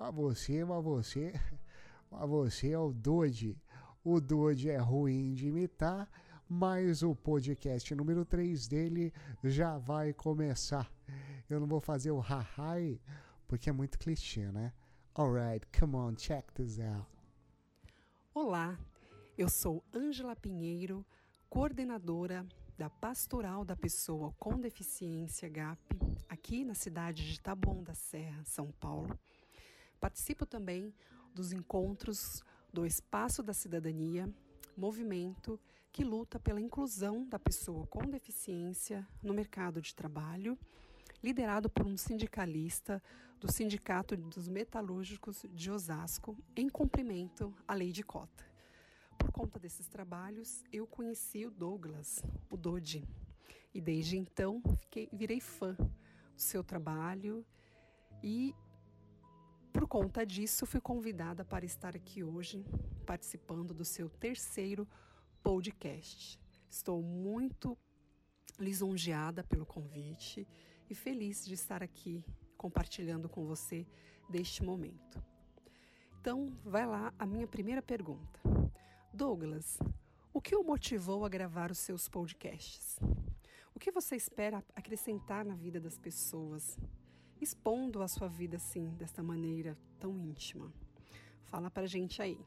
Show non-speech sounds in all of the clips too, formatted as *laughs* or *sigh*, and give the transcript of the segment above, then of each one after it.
Mas você, mas você, *laughs* mas você é o Dodge. O Dodge é ruim de imitar, mas o podcast número 3 dele já vai começar. Eu não vou fazer o ha-hi, porque é muito clichê, né? Alright, come on, check this out. Olá, eu sou Ângela Pinheiro, coordenadora da Pastoral da Pessoa com Deficiência GAP, aqui na cidade de Taboão da Serra, São Paulo. Participo também dos encontros do Espaço da Cidadania, movimento que luta pela inclusão da pessoa com deficiência no mercado de trabalho, liderado por um sindicalista do Sindicato dos Metalúrgicos de Osasco, em cumprimento à lei de cota. Por conta desses trabalhos, eu conheci o Douglas, o Dodi, e desde então fiquei, virei fã do seu trabalho e por conta disso fui convidada para estar aqui hoje participando do seu terceiro podcast. Estou muito lisonjeada pelo convite e feliz de estar aqui compartilhando com você deste momento. Então, vai lá a minha primeira pergunta. Douglas, o que o motivou a gravar os seus podcasts? O que você espera acrescentar na vida das pessoas, expondo a sua vida assim, desta maneira tão íntima? Fala pra gente aí.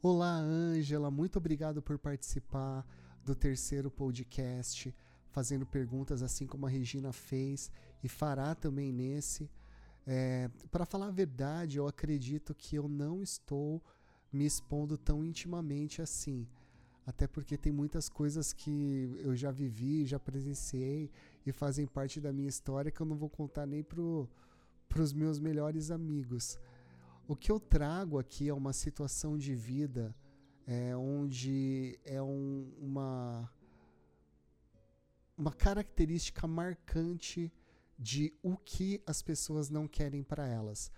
Olá, Ângela, muito obrigado por participar do terceiro podcast, fazendo perguntas assim como a Regina fez e fará também nesse. É, Para falar a verdade, eu acredito que eu não estou me expondo tão intimamente assim. Até porque tem muitas coisas que eu já vivi, já presenciei e fazem parte da minha história que eu não vou contar nem para os meus melhores amigos. O que eu trago aqui é uma situação de vida é, onde é um, uma, uma característica marcante de o que as pessoas não querem para elas.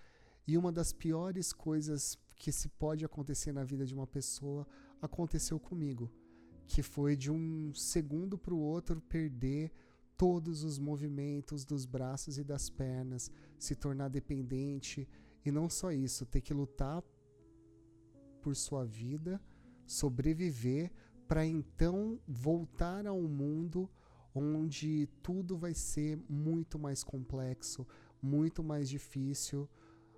E uma das piores coisas que se pode acontecer na vida de uma pessoa aconteceu comigo, que foi de um segundo para o outro perder todos os movimentos dos braços e das pernas, se tornar dependente e não só isso, ter que lutar por sua vida, sobreviver para então voltar a um mundo onde tudo vai ser muito mais complexo, muito mais difícil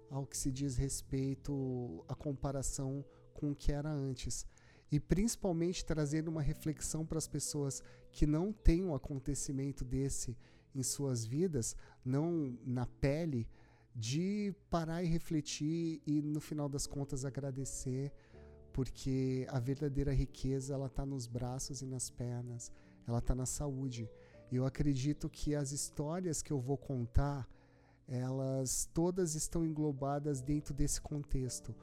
ao que se diz respeito à comparação com o que era antes. E principalmente trazendo uma reflexão para as pessoas que não têm um acontecimento desse em suas vidas, não na pele, de parar e refletir e no final das contas agradecer, porque a verdadeira riqueza ela está nos braços e nas pernas, ela está na saúde. E eu acredito que as histórias que eu vou contar elas todas estão englobadas dentro desse contexto.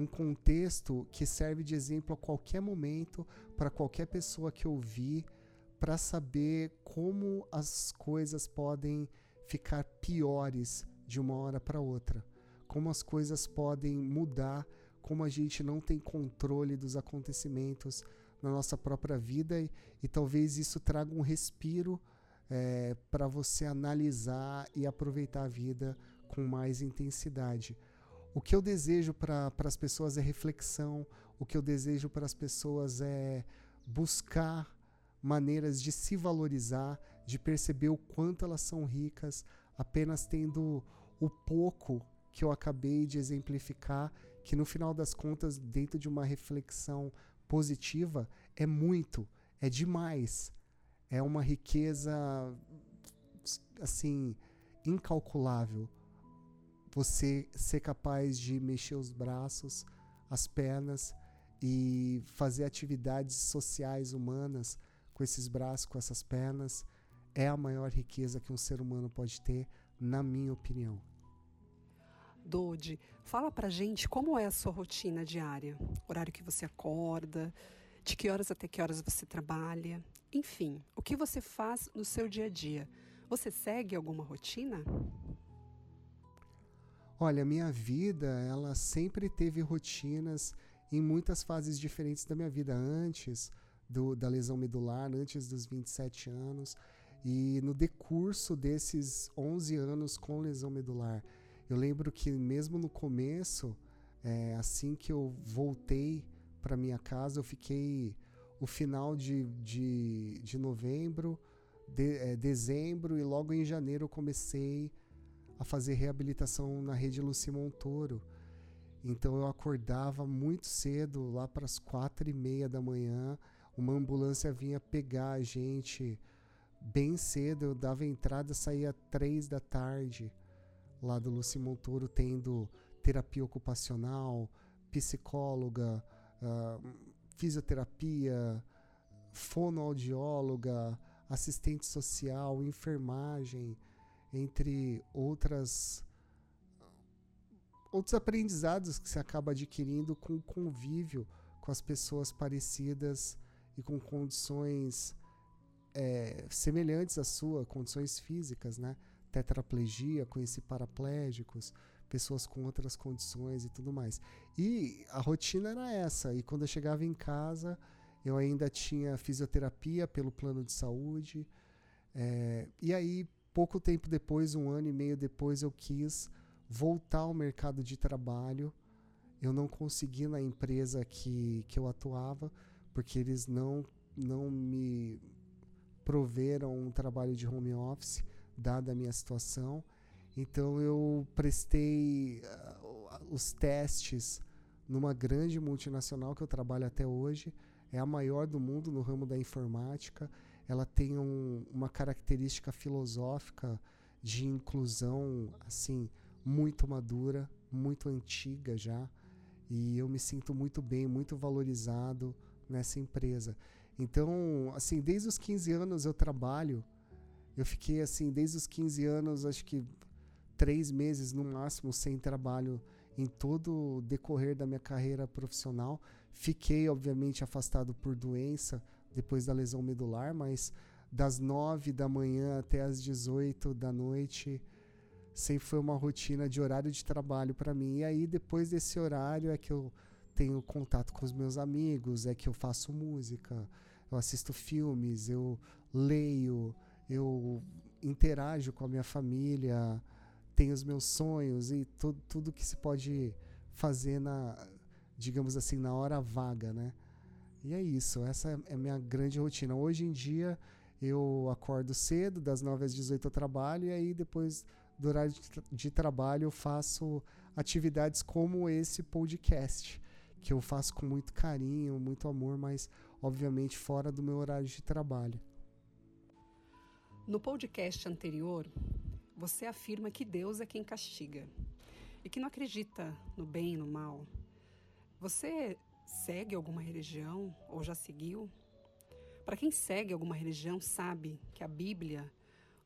Um contexto que serve de exemplo a qualquer momento, para qualquer pessoa que ouvir, para saber como as coisas podem ficar piores de uma hora para outra. Como as coisas podem mudar, como a gente não tem controle dos acontecimentos na nossa própria vida e, e talvez isso traga um respiro é, para você analisar e aproveitar a vida com mais intensidade. O que eu desejo para as pessoas é reflexão, o que eu desejo para as pessoas é buscar maneiras de se valorizar, de perceber o quanto elas são ricas, apenas tendo o pouco que eu acabei de exemplificar, que no final das contas, dentro de uma reflexão positiva, é muito, é demais é uma riqueza assim incalculável. Você ser capaz de mexer os braços, as pernas e fazer atividades sociais humanas com esses braços, com essas pernas, é a maior riqueza que um ser humano pode ter, na minha opinião. Dodi, fala pra gente como é a sua rotina diária, horário que você acorda, de que horas até que horas você trabalha, enfim, o que você faz no seu dia a dia? Você segue alguma rotina? Olha, minha vida, ela sempre teve rotinas em muitas fases diferentes da minha vida antes do, da lesão medular, antes dos 27 anos e no decurso desses 11 anos com lesão medular. Eu lembro que mesmo no começo, é, assim que eu voltei para minha casa, eu fiquei o final de, de, de novembro, de, é, dezembro e logo em janeiro eu comecei a fazer reabilitação na rede Luci Montoro. Então eu acordava muito cedo, lá para as quatro e meia da manhã, uma ambulância vinha pegar a gente bem cedo, eu dava entrada, saía três da tarde lá do Luci Montoro, tendo terapia ocupacional, psicóloga, uh, fisioterapia, fonoaudióloga, assistente social, enfermagem, entre outras outros aprendizados que você acaba adquirindo com o convívio com as pessoas parecidas e com condições é, semelhantes à sua, condições físicas, né? Tetraplegia, conheci paraplégicos, pessoas com outras condições e tudo mais. E a rotina era essa. E quando eu chegava em casa, eu ainda tinha fisioterapia pelo plano de saúde. É, e aí, pouco tempo depois, um ano e meio depois, eu quis voltar ao mercado de trabalho. Eu não consegui na empresa que, que eu atuava, porque eles não, não me proveram um trabalho de home office, dada a minha situação. Então eu prestei uh, os testes numa grande multinacional que eu trabalho até hoje. É a maior do mundo no ramo da informática. Ela tem um, uma característica filosófica de inclusão assim muito madura, muito antiga já. E eu me sinto muito bem, muito valorizado nessa empresa. Então, assim, desde os 15 anos eu trabalho. Eu fiquei assim, desde os 15 anos, acho que três meses no máximo sem trabalho em todo o decorrer da minha carreira profissional. Fiquei, obviamente, afastado por doença depois da lesão medular, mas das nove da manhã até as 18 da noite sempre foi uma rotina de horário de trabalho para mim. E aí, depois desse horário, é que eu tenho contato com os meus amigos, é que eu faço música, eu assisto filmes, eu leio, eu interajo com a minha família, tenho os meus sonhos e tu, tudo que se pode fazer na, digamos assim, na hora vaga, né? E é isso, essa é a minha grande rotina. Hoje em dia eu acordo cedo, das 9 às 18 eu trabalho e aí depois do horário de, tra de trabalho eu faço atividades como esse podcast, que eu faço com muito carinho, muito amor, mas obviamente fora do meu horário de trabalho. No podcast anterior, você afirma que Deus é quem castiga e que não acredita no bem e no mal. Você segue alguma religião ou já seguiu? Para quem segue alguma religião, sabe que a Bíblia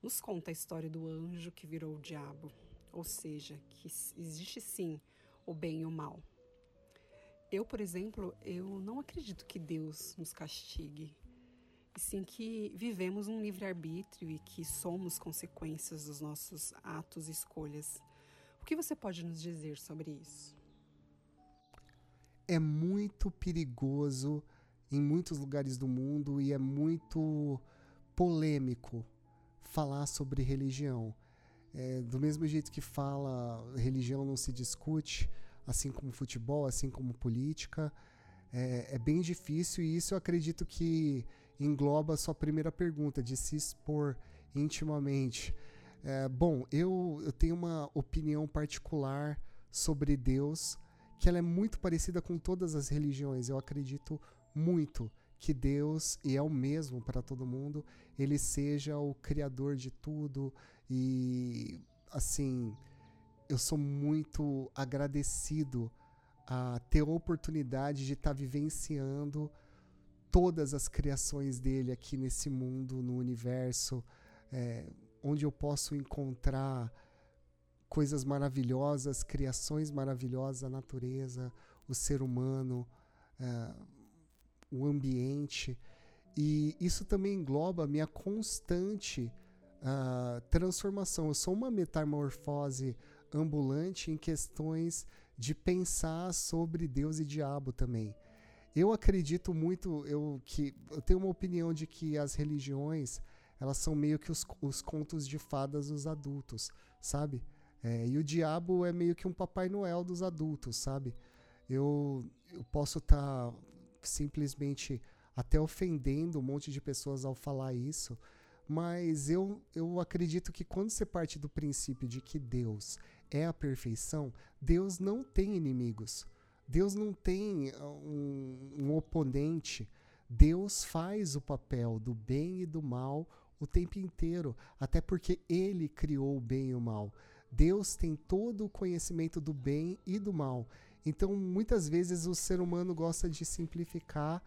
nos conta a história do anjo que virou o diabo, ou seja, que existe sim o bem e o mal. Eu, por exemplo, eu não acredito que Deus nos castigue, e sim que vivemos um livre-arbítrio e que somos consequências dos nossos atos e escolhas. O que você pode nos dizer sobre isso? É muito perigoso em muitos lugares do mundo e é muito polêmico falar sobre religião. É, do mesmo jeito que fala, religião não se discute, assim como futebol, assim como política. É, é bem difícil e isso eu acredito que engloba a sua primeira pergunta, de se expor intimamente. É, bom, eu, eu tenho uma opinião particular sobre Deus que ela é muito parecida com todas as religiões. Eu acredito muito que Deus, e é o mesmo para todo mundo, ele seja o criador de tudo e assim, eu sou muito agradecido a ter a oportunidade de estar tá vivenciando todas as criações dele aqui nesse mundo, no universo, é, onde eu posso encontrar coisas maravilhosas, criações maravilhosas, a natureza, o ser humano, é, o ambiente. E isso também engloba a minha constante uh, transformação. Eu sou uma metamorfose ambulante em questões de pensar sobre Deus e diabo também. Eu acredito muito, eu, que, eu tenho uma opinião de que as religiões elas são meio que os, os contos de fadas dos adultos, sabe? É, e o diabo é meio que um Papai Noel dos adultos, sabe? Eu, eu posso estar tá simplesmente até ofendendo um monte de pessoas ao falar isso, mas eu, eu acredito que quando você parte do princípio de que Deus é a perfeição, Deus não tem inimigos. Deus não tem ah, um, um oponente. Deus faz o papel do bem e do mal o tempo inteiro, até porque Ele criou o bem e o mal. Deus tem todo o conhecimento do bem e do mal. Então, muitas vezes o ser humano gosta de simplificar,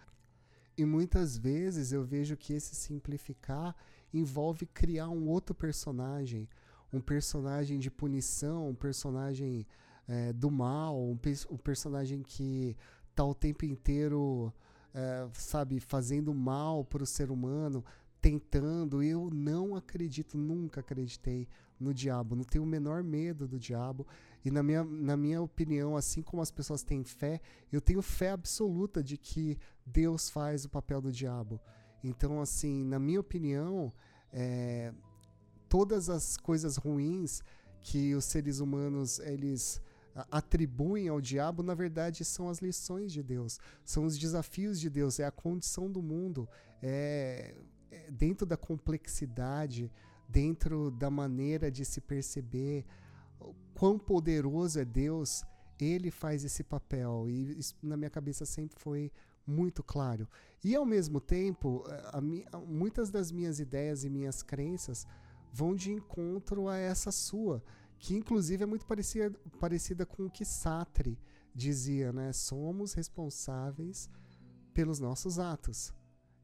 e muitas vezes eu vejo que esse simplificar envolve criar um outro personagem, um personagem de punição, um personagem é, do mal, um, um, personagem que tá o tempo inteiro, é, sabe, fazendo mal para o ser humano, tentando. Eu não acredito, nunca acreditei no diabo, não tenho o menor medo do diabo. E na minha, na minha opinião, assim como as pessoas têm fé, eu tenho fé absoluta de que Deus faz o papel do diabo. Então, assim, na minha opinião, é, todas as coisas ruins que os seres humanos eles atribuem ao diabo, na verdade, são as lições de Deus, são os desafios de Deus, é a condição do mundo, é, é dentro da complexidade, dentro da maneira de se perceber quão poderoso é Deus, ele faz esse papel. E isso na minha cabeça sempre foi muito claro. E ao mesmo tempo, a, a, muitas das minhas ideias e minhas crenças vão de encontro a essa sua, que inclusive é muito parecida, parecida com o que Sartre dizia, né? Somos responsáveis pelos nossos atos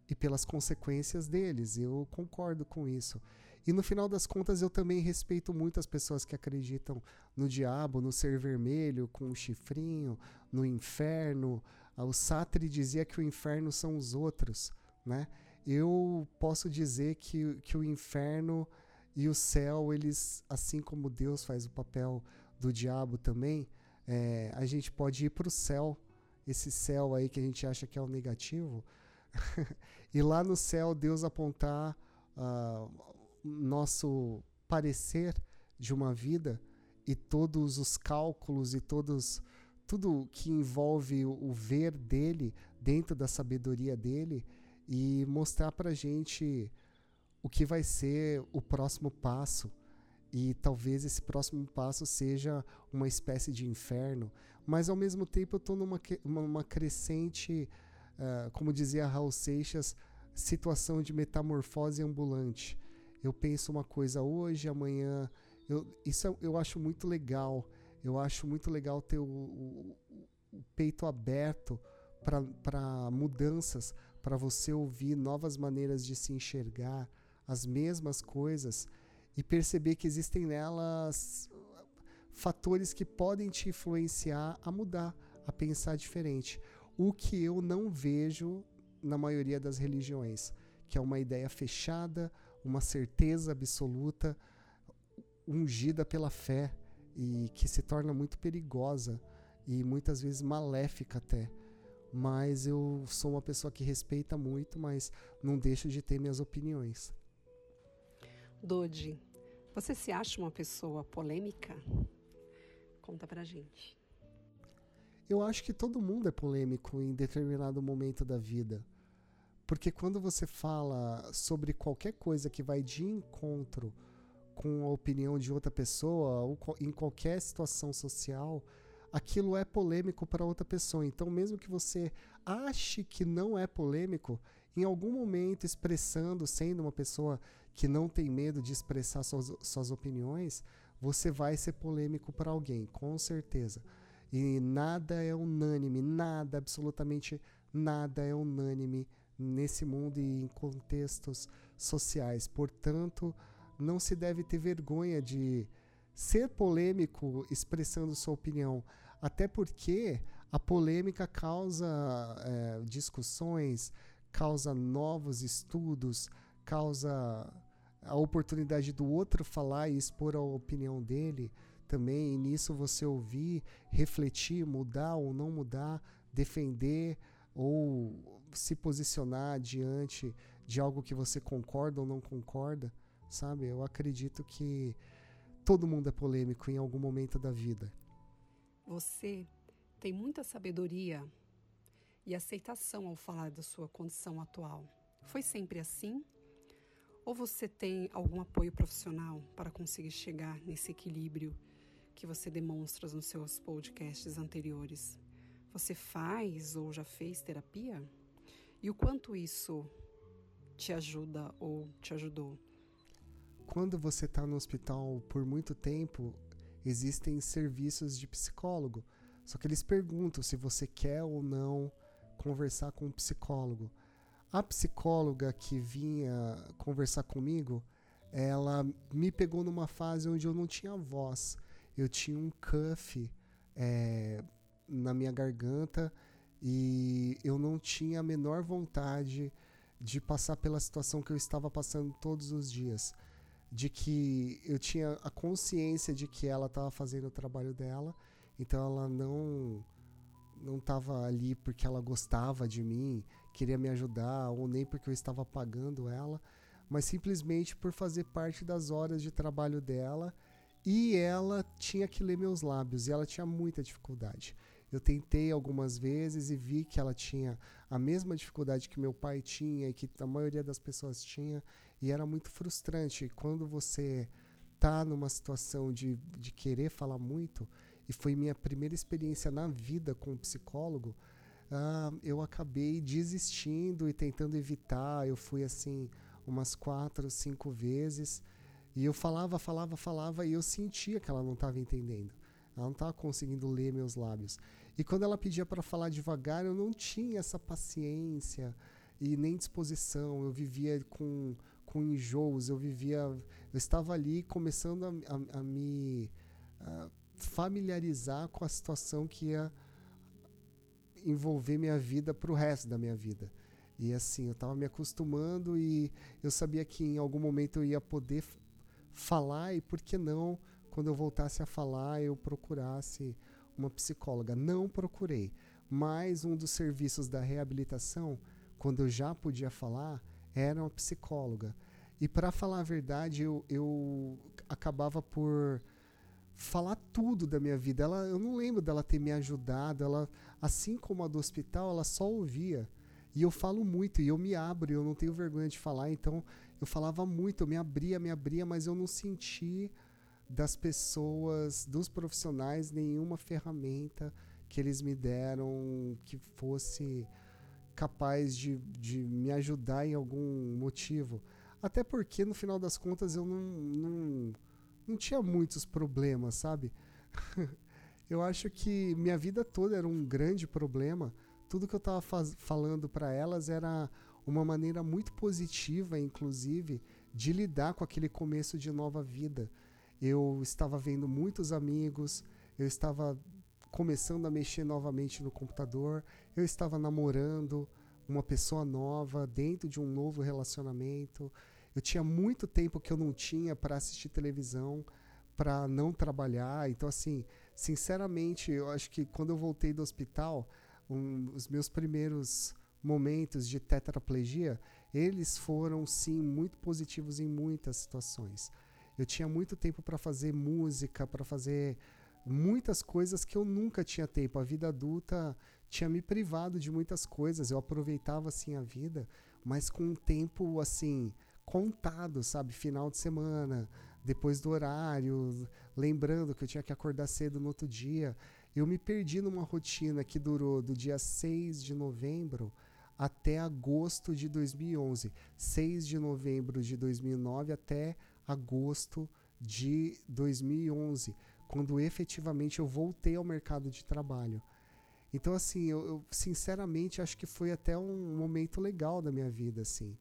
e pelas consequências deles. Eu concordo com isso. E no final das contas, eu também respeito muito as pessoas que acreditam no diabo, no ser vermelho, com o chifrinho, no inferno. Ah, o Sartre dizia que o inferno são os outros, né? Eu posso dizer que, que o inferno e o céu, eles, assim como Deus faz o papel do diabo também, é, a gente pode ir para o céu, esse céu aí que a gente acha que é o negativo, *laughs* e lá no céu Deus apontar uh, nosso parecer de uma vida e todos os cálculos e todos tudo que envolve o, ver dele dentro da sabedoria dele e mostrar para gente o que vai ser o próximo passo. E talvez esse próximo passo seja uma espécie de inferno, mas ao mesmo tempo eu estou numa uma crescente, uh, como dizia Raul Seixas, situação de metamorfose ambulante eu penso uma coisa hoje, amanhã. Eu, isso eu, eu acho muito legal. Eu acho muito legal ter o, o, o peito aberto para mudanças, para você ouvir novas maneiras de se enxergar, as mesmas coisas e perceber que existem nelas fatores que podem te influenciar a mudar, a pensar diferente. O que eu não vejo na maioria das religiões, que é uma ideia fechada, uma certeza absoluta ungida pela fé e que se torna muito perigosa e muitas vezes maléfica até. Mas eu sou uma pessoa que respeita muito, mas não deixo de ter minhas opiniões. Dodi, você se acha uma pessoa polêmica? Conta pra gente. Eu acho que todo mundo é polêmico em determinado momento da vida. Porque quando você fala sobre qualquer coisa que vai de encontro com a opinião de outra pessoa, ou em qualquer situação social, aquilo é polêmico para outra pessoa. Então, mesmo que você ache que não é polêmico, em algum momento expressando, sendo uma pessoa que não tem medo de expressar suas, suas opiniões, você vai ser polêmico para alguém, com certeza. E nada é unânime, nada, absolutamente nada é unânime nesse mundo e em contextos sociais. Portanto, não se deve ter vergonha de ser polêmico expressando sua opinião, até porque a polêmica causa é, discussões, causa novos estudos, causa a oportunidade do outro falar e expor a opinião dele também, e nisso você ouvir, refletir, mudar ou não mudar, defender ou se posicionar diante de algo que você concorda ou não concorda, sabe? Eu acredito que todo mundo é polêmico em algum momento da vida. Você tem muita sabedoria e aceitação ao falar da sua condição atual. Foi sempre assim? Ou você tem algum apoio profissional para conseguir chegar nesse equilíbrio que você demonstra nos seus podcasts anteriores? Você faz ou já fez terapia? E o quanto isso te ajuda ou te ajudou? Quando você está no hospital por muito tempo, existem serviços de psicólogo. Só que eles perguntam se você quer ou não conversar com um psicólogo. A psicóloga que vinha conversar comigo, ela me pegou numa fase onde eu não tinha voz. Eu tinha um cuff é, na minha garganta e eu não tinha a menor vontade de passar pela situação que eu estava passando todos os dias. De que eu tinha a consciência de que ela estava fazendo o trabalho dela, então ela não não estava ali porque ela gostava de mim, queria me ajudar, ou nem porque eu estava pagando ela, mas simplesmente por fazer parte das horas de trabalho dela e ela tinha que ler meus lábios e ela tinha muita dificuldade. Eu tentei algumas vezes e vi que ela tinha a mesma dificuldade que meu pai tinha e que a maioria das pessoas tinha, e era muito frustrante. Quando você tá numa situação de, de querer falar muito, e foi minha primeira experiência na vida com um psicólogo, uh, eu acabei desistindo e tentando evitar. Eu fui assim umas quatro, cinco vezes, e eu falava, falava, falava, e eu sentia que ela não estava entendendo. Ela não estava conseguindo ler meus lábios. E quando ela pedia para falar devagar, eu não tinha essa paciência e nem disposição. Eu vivia com, com enjoos, eu vivia. Eu estava ali começando a, a, a me a familiarizar com a situação que ia envolver minha vida para o resto da minha vida. E assim, eu estava me acostumando e eu sabia que em algum momento eu ia poder falar e por que não, quando eu voltasse a falar, eu procurasse uma psicóloga. Não procurei, mas um dos serviços da reabilitação, quando eu já podia falar, era uma psicóloga. E para falar a verdade, eu, eu acabava por falar tudo da minha vida. Ela, eu não lembro dela ter me ajudado. Ela, assim como a do hospital, ela só ouvia. E eu falo muito e eu me abro, eu não tenho vergonha de falar. Então eu falava muito, eu me abria, me abria, mas eu não senti das pessoas, dos profissionais, nenhuma ferramenta que eles me deram que fosse capaz de, de me ajudar em algum motivo. Até porque, no final das contas, eu não, não, não tinha muitos problemas, sabe? *laughs* eu acho que minha vida toda era um grande problema. Tudo que eu estava falando para elas era uma maneira muito positiva, inclusive, de lidar com aquele começo de nova vida eu estava vendo muitos amigos, eu estava começando a mexer novamente no computador, eu estava namorando uma pessoa nova dentro de um novo relacionamento. Eu tinha muito tempo que eu não tinha para assistir televisão, para não trabalhar. Então, assim, sinceramente, eu acho que quando eu voltei do hospital, um, os meus primeiros momentos de tetraplegia, eles foram sim muito positivos em muitas situações. Eu tinha muito tempo para fazer música, para fazer muitas coisas que eu nunca tinha tempo. A vida adulta tinha me privado de muitas coisas. Eu aproveitava assim a vida, mas com um tempo assim contado, sabe? Final de semana, depois do horário, lembrando que eu tinha que acordar cedo no outro dia. Eu me perdi numa rotina que durou do dia 6 de novembro até agosto de 2011. 6 de novembro de 2009 até agosto de 2011, quando efetivamente eu voltei ao mercado de trabalho. Então, assim, eu, eu, sinceramente acho que foi até um momento legal da minha vida, assim.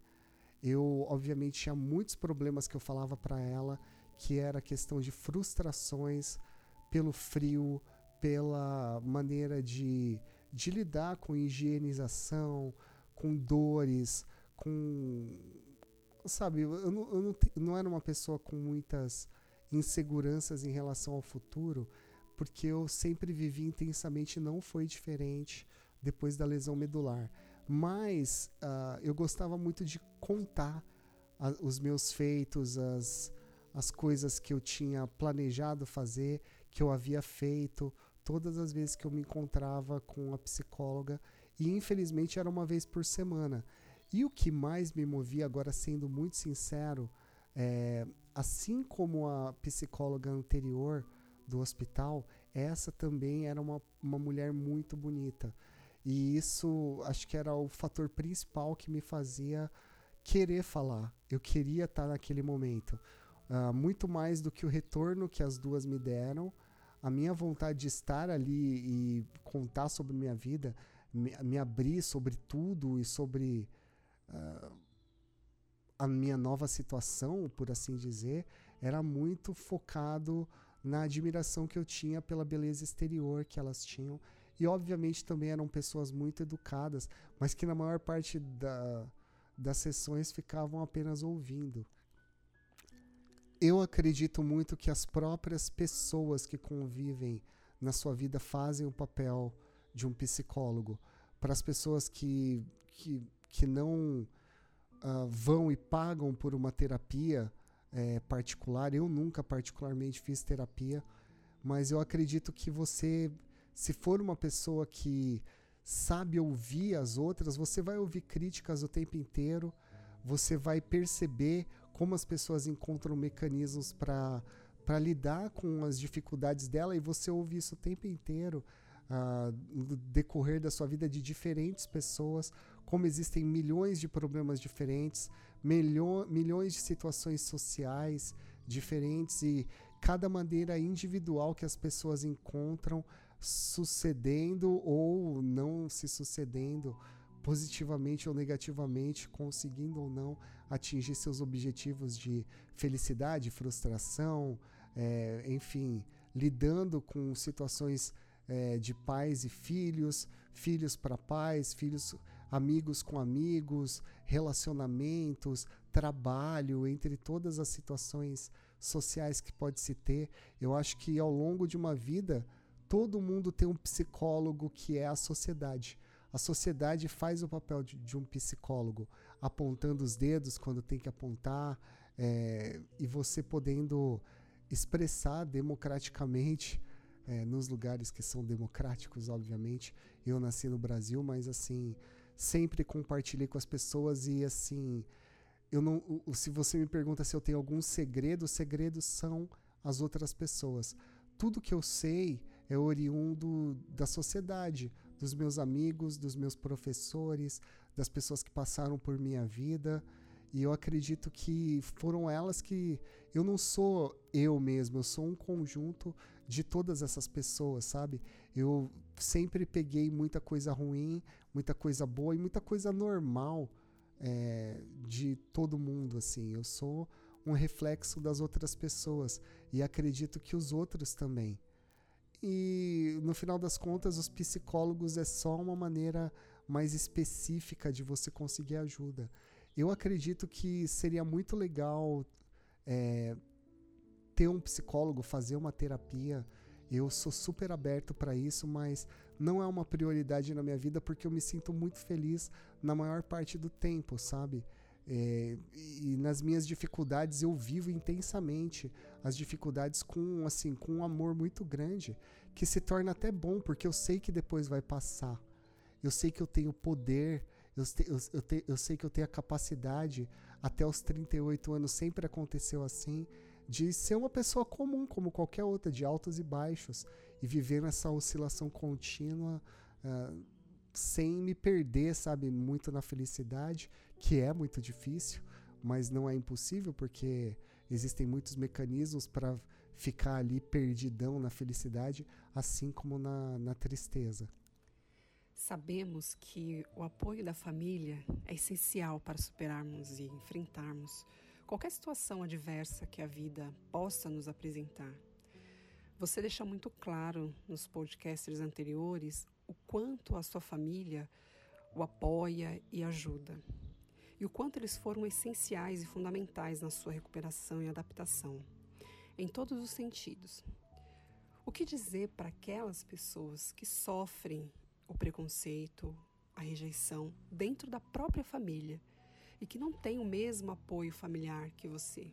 Eu, obviamente, tinha muitos problemas que eu falava para ela, que era questão de frustrações pelo frio, pela maneira de, de lidar com higienização, com dores, com sabe, eu, não, eu não, não era uma pessoa com muitas inseguranças em relação ao futuro, porque eu sempre vivi intensamente, não foi diferente depois da lesão medular. Mas uh, eu gostava muito de contar a, os meus feitos, as, as coisas que eu tinha planejado fazer, que eu havia feito, todas as vezes que eu me encontrava com a psicóloga, e infelizmente era uma vez por semana. E o que mais me movia, agora sendo muito sincero, é, assim como a psicóloga anterior do hospital, essa também era uma, uma mulher muito bonita. E isso acho que era o fator principal que me fazia querer falar. Eu queria estar naquele momento. Uh, muito mais do que o retorno que as duas me deram, a minha vontade de estar ali e contar sobre minha vida, me, me abrir sobre tudo e sobre uh, a minha nova situação, por assim dizer, era muito focado na admiração que eu tinha pela beleza exterior que elas tinham. E, obviamente, também eram pessoas muito educadas, mas que na maior parte da, das sessões ficavam apenas ouvindo. Eu acredito muito que as próprias pessoas que convivem na sua vida fazem o papel de um psicólogo. Para as pessoas que, que, que não uh, vão e pagam por uma terapia é, particular. Eu nunca particularmente fiz terapia, mas eu acredito que você, se for uma pessoa que sabe ouvir as outras, você vai ouvir críticas o tempo inteiro, você vai perceber como as pessoas encontram mecanismos para para lidar com as dificuldades dela e você ouve isso o tempo inteiro uh, no decorrer da sua vida de diferentes pessoas, como existem milhões de problemas diferentes, milho, milhões de situações sociais diferentes e cada maneira individual que as pessoas encontram sucedendo ou não se sucedendo positivamente ou negativamente, conseguindo ou não atingir seus objetivos de felicidade, frustração, é, enfim, lidando com situações é, de pais e filhos, filhos para pais, filhos amigos com amigos, relacionamentos, trabalho, entre todas as situações sociais que pode se ter. Eu acho que ao longo de uma vida, todo mundo tem um psicólogo que é a sociedade. A sociedade faz o papel de, de um psicólogo, apontando os dedos quando tem que apontar, é, e você podendo expressar democraticamente é, nos lugares que são democráticos, obviamente. Eu nasci no Brasil, mas assim sempre compartilhei com as pessoas e assim, eu não, se você me pergunta se eu tenho algum segredo, os segredos são as outras pessoas. Tudo que eu sei é oriundo da sociedade, dos meus amigos, dos meus professores, das pessoas que passaram por minha vida. E eu acredito que foram elas que. Eu não sou eu mesmo, eu sou um conjunto de todas essas pessoas, sabe? Eu sempre peguei muita coisa ruim, muita coisa boa e muita coisa normal é, de todo mundo, assim. Eu sou um reflexo das outras pessoas e acredito que os outros também. E no final das contas, os psicólogos é só uma maneira mais específica de você conseguir ajuda. Eu acredito que seria muito legal é, ter um psicólogo, fazer uma terapia. Eu sou super aberto para isso, mas não é uma prioridade na minha vida porque eu me sinto muito feliz na maior parte do tempo, sabe? É, e nas minhas dificuldades eu vivo intensamente as dificuldades com assim com um amor muito grande que se torna até bom porque eu sei que depois vai passar eu sei que eu tenho poder eu, te, eu, eu, te, eu sei que eu tenho a capacidade até os 38 anos sempre aconteceu assim de ser uma pessoa comum como qualquer outra de altos e baixos e viver nessa oscilação contínua uh, sem me perder, sabe, muito na felicidade, que é muito difícil, mas não é impossível porque existem muitos mecanismos para ficar ali perdidão na felicidade, assim como na, na tristeza. Sabemos que o apoio da família é essencial para superarmos e enfrentarmos qualquer situação adversa que a vida possa nos apresentar. Você deixa muito claro nos podcasts anteriores o quanto a sua família o apoia e ajuda, e o quanto eles foram essenciais e fundamentais na sua recuperação e adaptação, em todos os sentidos. O que dizer para aquelas pessoas que sofrem o preconceito, a rejeição dentro da própria família e que não têm o mesmo apoio familiar que você?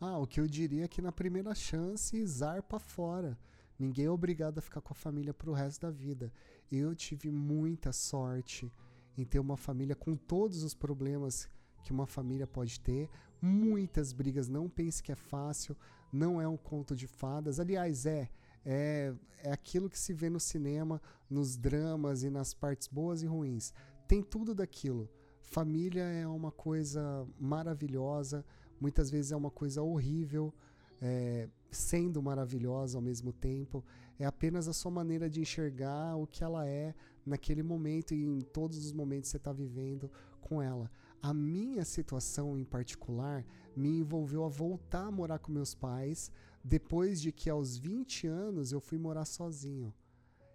Ah, o que eu diria é que na primeira chance, zarpa fora. Ninguém é obrigado a ficar com a família pro resto da vida. Eu tive muita sorte em ter uma família com todos os problemas que uma família pode ter, muitas brigas, não pense que é fácil, não é um conto de fadas. Aliás, é, é, é aquilo que se vê no cinema, nos dramas e nas partes boas e ruins. Tem tudo daquilo. Família é uma coisa maravilhosa, muitas vezes é uma coisa horrível, é, sendo maravilhosa ao mesmo tempo. É apenas a sua maneira de enxergar o que ela é naquele momento e em todos os momentos que você está vivendo com ela. A minha situação em particular me envolveu a voltar a morar com meus pais depois de que aos 20 anos eu fui morar sozinho.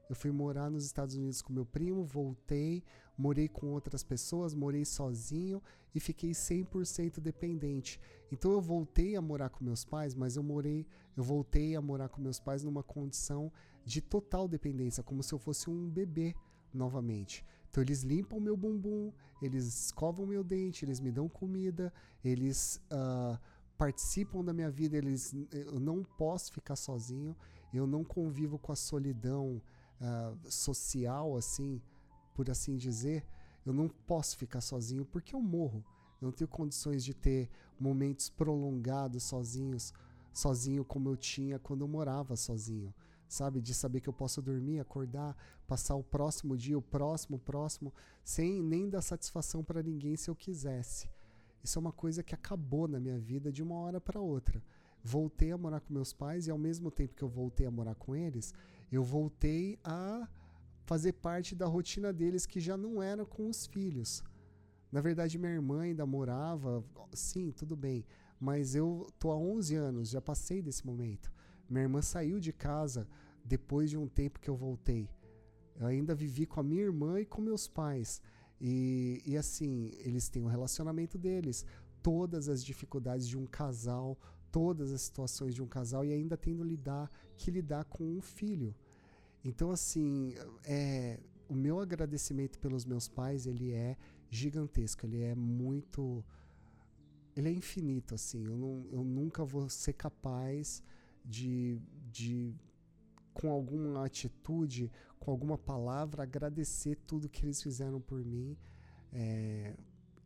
Eu fui morar nos Estados Unidos com meu primo, voltei, morei com outras pessoas, morei sozinho e fiquei 100% dependente. Então eu voltei a morar com meus pais, mas eu morei, eu voltei a morar com meus pais numa condição de total dependência, como se eu fosse um bebê novamente. Então eles limpam meu bumbum, eles escovam meu dente, eles me dão comida, eles uh, participam da minha vida, eles, eu não posso ficar sozinho, eu não convivo com a solidão uh, social, assim, por assim dizer, eu não posso ficar sozinho porque eu morro. Eu não tenho condições de ter momentos prolongados sozinhos, sozinho como eu tinha quando eu morava sozinho sabe? De saber que eu posso dormir, acordar, passar o próximo dia, o próximo, o próximo, sem nem dar satisfação para ninguém se eu quisesse. Isso é uma coisa que acabou na minha vida de uma hora para outra. Voltei a morar com meus pais e ao mesmo tempo que eu voltei a morar com eles, eu voltei a fazer parte da rotina deles que já não era com os filhos. Na verdade, minha irmã ainda morava, sim, tudo bem, mas eu tô há 11 anos, já passei desse momento. Minha irmã saiu de casa depois de um tempo que eu voltei. Eu ainda vivi com a minha irmã e com meus pais. E, e assim, eles têm o um relacionamento deles, todas as dificuldades de um casal, todas as situações de um casal e ainda tendo lidar, que lidar com um filho. Então, assim, é, o meu agradecimento pelos meus pais, ele é gigantesco, ele é muito... Ele é infinito, assim. Eu, não, eu nunca vou ser capaz de, de com alguma atitude, com alguma palavra, agradecer tudo que eles fizeram por mim. É,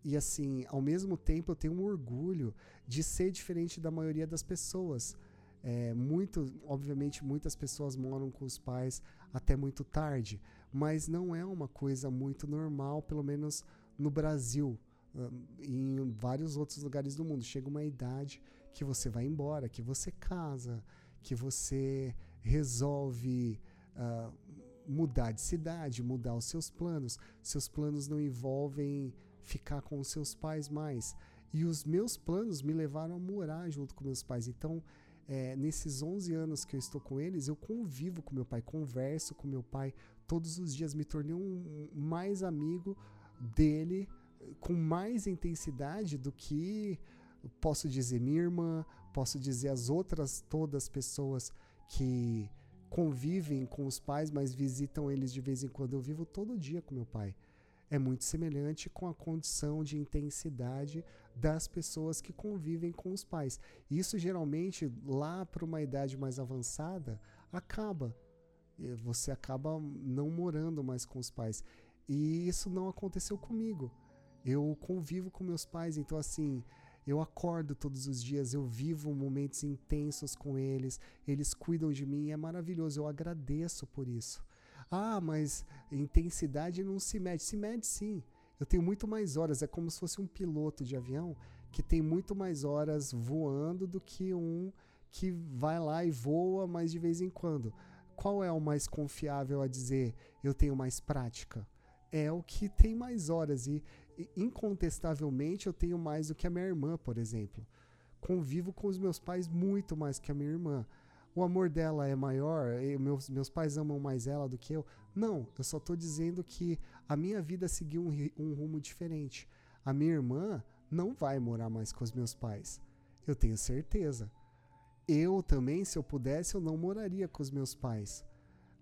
e assim, ao mesmo tempo, eu tenho um orgulho de ser diferente da maioria das pessoas. É, muito, obviamente, muitas pessoas moram com os pais até muito tarde, mas não é uma coisa muito normal, pelo menos no Brasil e em vários outros lugares do mundo. Chega uma idade que você vai embora, que você casa, que você resolve uh, mudar de cidade, mudar os seus planos. Seus planos não envolvem ficar com os seus pais mais. E os meus planos me levaram a morar junto com meus pais. Então, é, nesses 11 anos que eu estou com eles, eu convivo com meu pai, converso com meu pai todos os dias, me tornei um mais amigo dele com mais intensidade do que posso dizer minha irmã, posso dizer as outras todas pessoas que convivem com os pais, mas visitam eles de vez em quando. Eu vivo todo dia com meu pai. É muito semelhante com a condição de intensidade das pessoas que convivem com os pais. Isso geralmente, lá para uma idade mais avançada, acaba. Você acaba não morando mais com os pais. E isso não aconteceu comigo. Eu convivo com meus pais, então assim, eu acordo todos os dias, eu vivo momentos intensos com eles, eles cuidam de mim, é maravilhoso, eu agradeço por isso. Ah, mas intensidade não se mede. Se mede sim. Eu tenho muito mais horas, é como se fosse um piloto de avião que tem muito mais horas voando do que um que vai lá e voa, mas de vez em quando. Qual é o mais confiável a dizer eu tenho mais prática? É o que tem mais horas e incontestavelmente eu tenho mais do que a minha irmã, por exemplo. Convivo com os meus pais muito mais que a minha irmã. O amor dela é maior, meus, meus pais amam mais ela do que eu. Não, eu só estou dizendo que a minha vida seguiu um, um rumo diferente. A minha irmã não vai morar mais com os meus pais. Eu tenho certeza. Eu também, se eu pudesse, eu não moraria com os meus pais.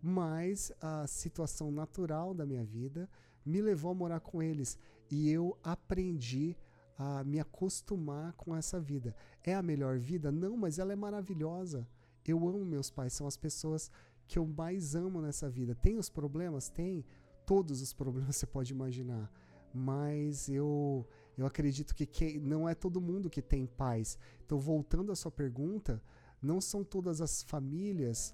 Mas a situação natural da minha vida me levou a morar com eles. E eu aprendi a me acostumar com essa vida. É a melhor vida? Não, mas ela é maravilhosa. Eu amo meus pais, são as pessoas que eu mais amo nessa vida. Tem os problemas? Tem. Todos os problemas *laughs* você pode imaginar. Mas eu, eu acredito que, que não é todo mundo que tem paz. Então, voltando à sua pergunta, não são todas as famílias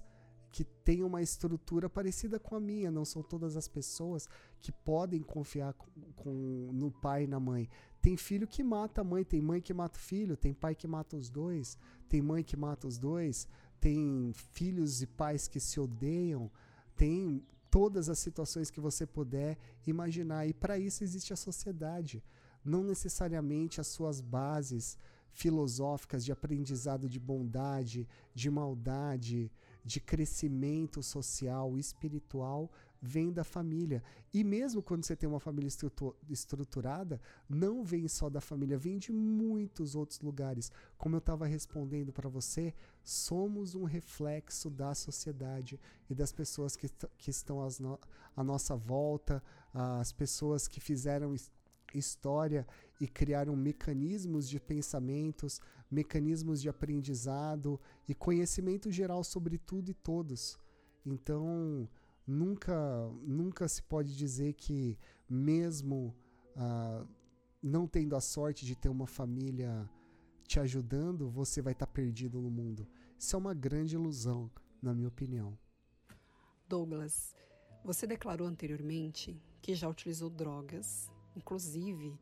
que têm uma estrutura parecida com a minha, não são todas as pessoas que podem confiar com, com, no pai e na mãe. Tem filho que mata a mãe, tem mãe que mata o filho, tem pai que mata os dois, tem mãe que mata os dois, tem filhos e pais que se odeiam, tem todas as situações que você puder imaginar. E para isso existe a sociedade. Não necessariamente as suas bases filosóficas de aprendizado de bondade, de maldade, de crescimento social, espiritual, vem da família. E mesmo quando você tem uma família estruturada, não vem só da família, vem de muitos outros lugares. Como eu estava respondendo para você, somos um reflexo da sociedade e das pessoas que, que estão no, à nossa volta, as pessoas que fizeram história e criaram mecanismos de pensamentos, mecanismos de aprendizado e conhecimento geral sobre tudo e todos. Então, nunca, nunca se pode dizer que, mesmo ah, não tendo a sorte de ter uma família te ajudando, você vai estar tá perdido no mundo. Isso é uma grande ilusão, na minha opinião. Douglas, você declarou anteriormente que já utilizou drogas inclusive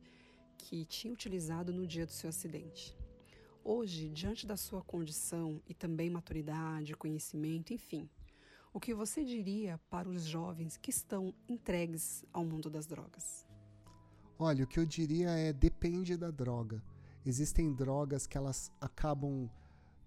que tinha utilizado no dia do seu acidente. Hoje, diante da sua condição e também maturidade, conhecimento, enfim, o que você diria para os jovens que estão entregues ao mundo das drogas? Olha, o que eu diria é depende da droga. Existem drogas que elas acabam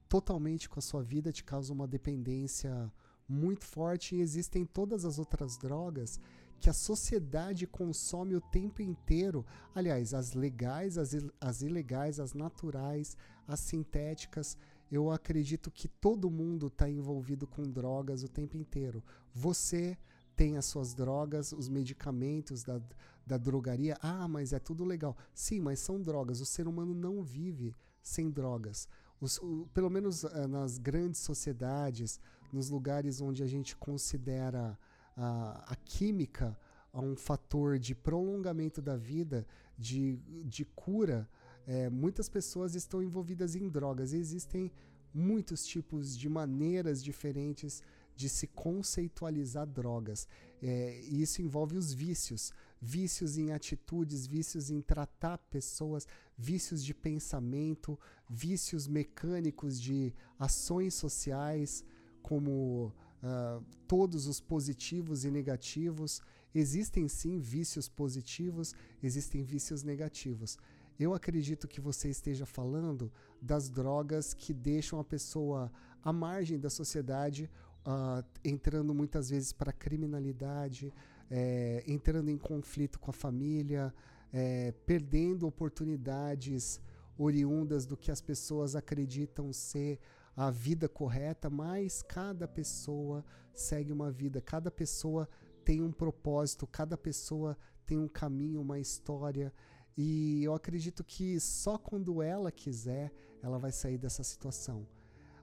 totalmente com a sua vida, te causam uma dependência muito forte e existem todas as outras drogas que a sociedade consome o tempo inteiro. Aliás, as legais, as, as ilegais, as naturais, as sintéticas. Eu acredito que todo mundo está envolvido com drogas o tempo inteiro. Você tem as suas drogas, os medicamentos da, da drogaria. Ah, mas é tudo legal. Sim, mas são drogas. O ser humano não vive sem drogas. Os, o, pelo menos uh, nas grandes sociedades, nos lugares onde a gente considera a, a química a um fator de prolongamento da vida, de, de cura, é, muitas pessoas estão envolvidas em drogas. Existem muitos tipos de maneiras diferentes de se conceitualizar drogas. É, e isso envolve os vícios. Vícios em atitudes, vícios em tratar pessoas, vícios de pensamento, vícios mecânicos de ações sociais, como uh, todos os positivos e negativos. Existem sim vícios positivos, existem vícios negativos. Eu acredito que você esteja falando das drogas que deixam a pessoa à margem da sociedade, uh, entrando muitas vezes para a criminalidade, é, entrando em conflito com a família, é, perdendo oportunidades oriundas do que as pessoas acreditam ser a vida correta, mas cada pessoa segue uma vida, cada pessoa tem um propósito, cada pessoa tem um caminho, uma história. E eu acredito que só quando ela quiser, ela vai sair dessa situação.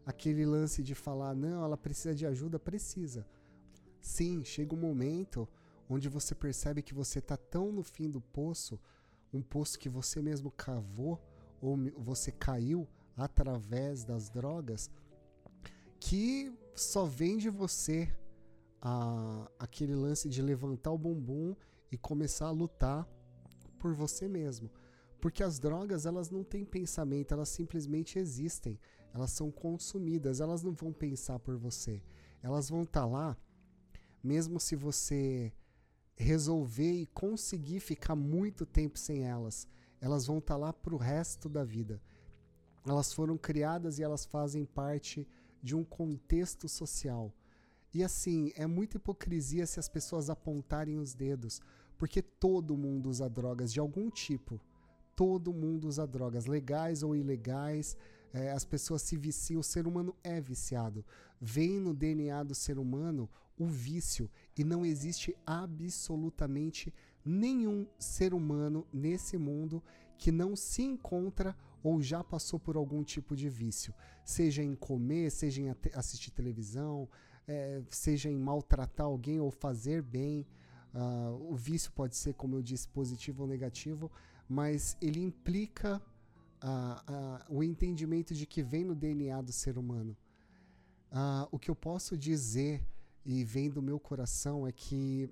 Aquele lance de falar, não, ela precisa de ajuda, precisa. Sim, chega um momento onde você percebe que você está tão no fim do poço, um poço que você mesmo cavou, ou você caiu, através das drogas que só vem de você a, aquele lance de levantar o bumbum e começar a lutar por você mesmo. Porque as drogas, elas não têm pensamento, elas simplesmente existem. Elas são consumidas, elas não vão pensar por você. Elas vão estar tá lá, mesmo se você resolver e conseguir ficar muito tempo sem elas. Elas vão estar tá lá para o resto da vida elas foram criadas e elas fazem parte de um contexto social. E assim, é muita hipocrisia se as pessoas apontarem os dedos, porque todo mundo usa drogas de algum tipo. Todo mundo usa drogas, legais ou ilegais. É, as pessoas se viciam, o ser humano é viciado. Vem no DNA do ser humano o vício, e não existe absolutamente nenhum ser humano nesse mundo que não se encontra ou já passou por algum tipo de vício, seja em comer, seja em assistir televisão, é, seja em maltratar alguém ou fazer bem. Uh, o vício pode ser, como eu disse, positivo ou negativo, mas ele implica uh, uh, o entendimento de que vem no DNA do ser humano. o que eu posso dizer e vem do meu coração é que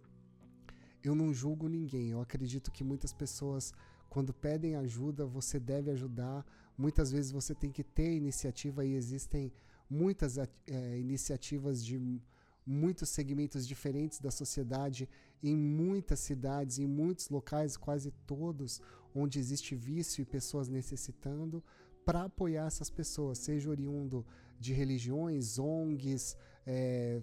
eu não julgo ninguém. Eu acredito que muitas pessoas, quando pedem ajuda, você deve ajudar. Muitas vezes você tem que ter iniciativa e existem muitas é, iniciativas de muitos segmentos diferentes da sociedade, em muitas cidades, em muitos locais, quase todos, onde existe vício e pessoas necessitando, para apoiar essas pessoas, seja oriundo de religiões, ONGs, é,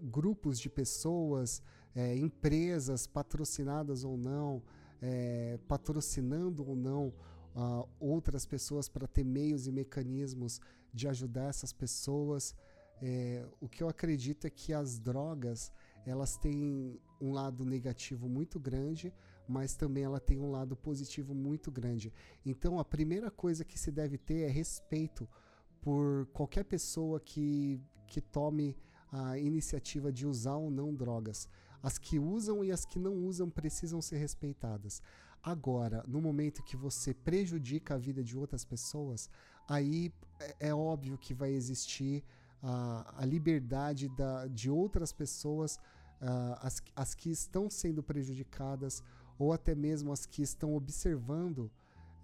grupos de pessoas, é, empresas patrocinadas ou não, é, patrocinando ou não uh, outras pessoas para ter meios e mecanismos de ajudar essas pessoas. É, o que eu acredito é que as drogas elas têm um lado negativo muito grande, mas também ela tem um lado positivo muito grande. Então a primeira coisa que se deve ter é respeito por qualquer pessoa que, que tome a iniciativa de usar ou não drogas. As que usam e as que não usam precisam ser respeitadas. Agora, no momento que você prejudica a vida de outras pessoas, aí é, é óbvio que vai existir a, a liberdade da, de outras pessoas, uh, as, as que estão sendo prejudicadas, ou até mesmo as que estão observando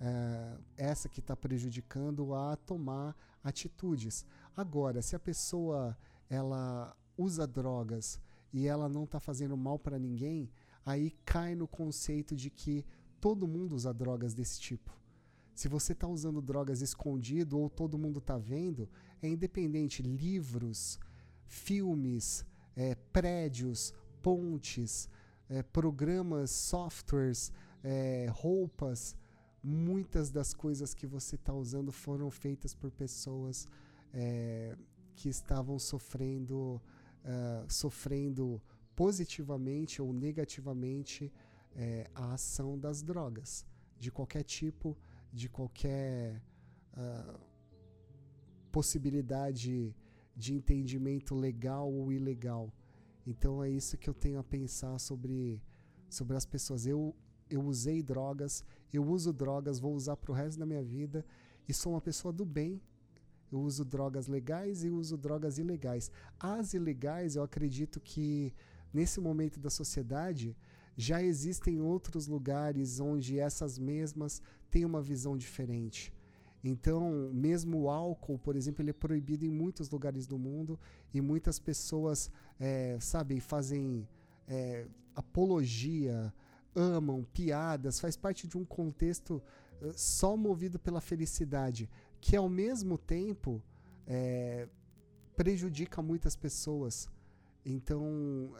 uh, essa que está prejudicando a tomar atitudes. Agora, se a pessoa ela usa drogas e ela não está fazendo mal para ninguém, aí cai no conceito de que todo mundo usa drogas desse tipo. Se você está usando drogas escondido ou todo mundo está vendo, é independente. Livros, filmes, é, prédios, pontes, é, programas, softwares, é, roupas, muitas das coisas que você está usando foram feitas por pessoas é, que estavam sofrendo, uh, sofrendo positivamente ou negativamente é, a ação das drogas, de qualquer tipo, de qualquer uh, possibilidade de entendimento legal ou ilegal. Então é isso que eu tenho a pensar sobre, sobre as pessoas. Eu, eu usei drogas, eu uso drogas, vou usar para o resto da minha vida e sou uma pessoa do bem. Eu uso drogas legais e uso drogas ilegais. As ilegais, eu acredito que nesse momento da sociedade já existem outros lugares onde essas mesmas têm uma visão diferente. Então, mesmo o álcool, por exemplo, ele é proibido em muitos lugares do mundo e muitas pessoas, é, fazem é, apologia, amam, piadas, faz parte de um contexto uh, só movido pela felicidade, que ao mesmo tempo é, prejudica muitas pessoas. Então,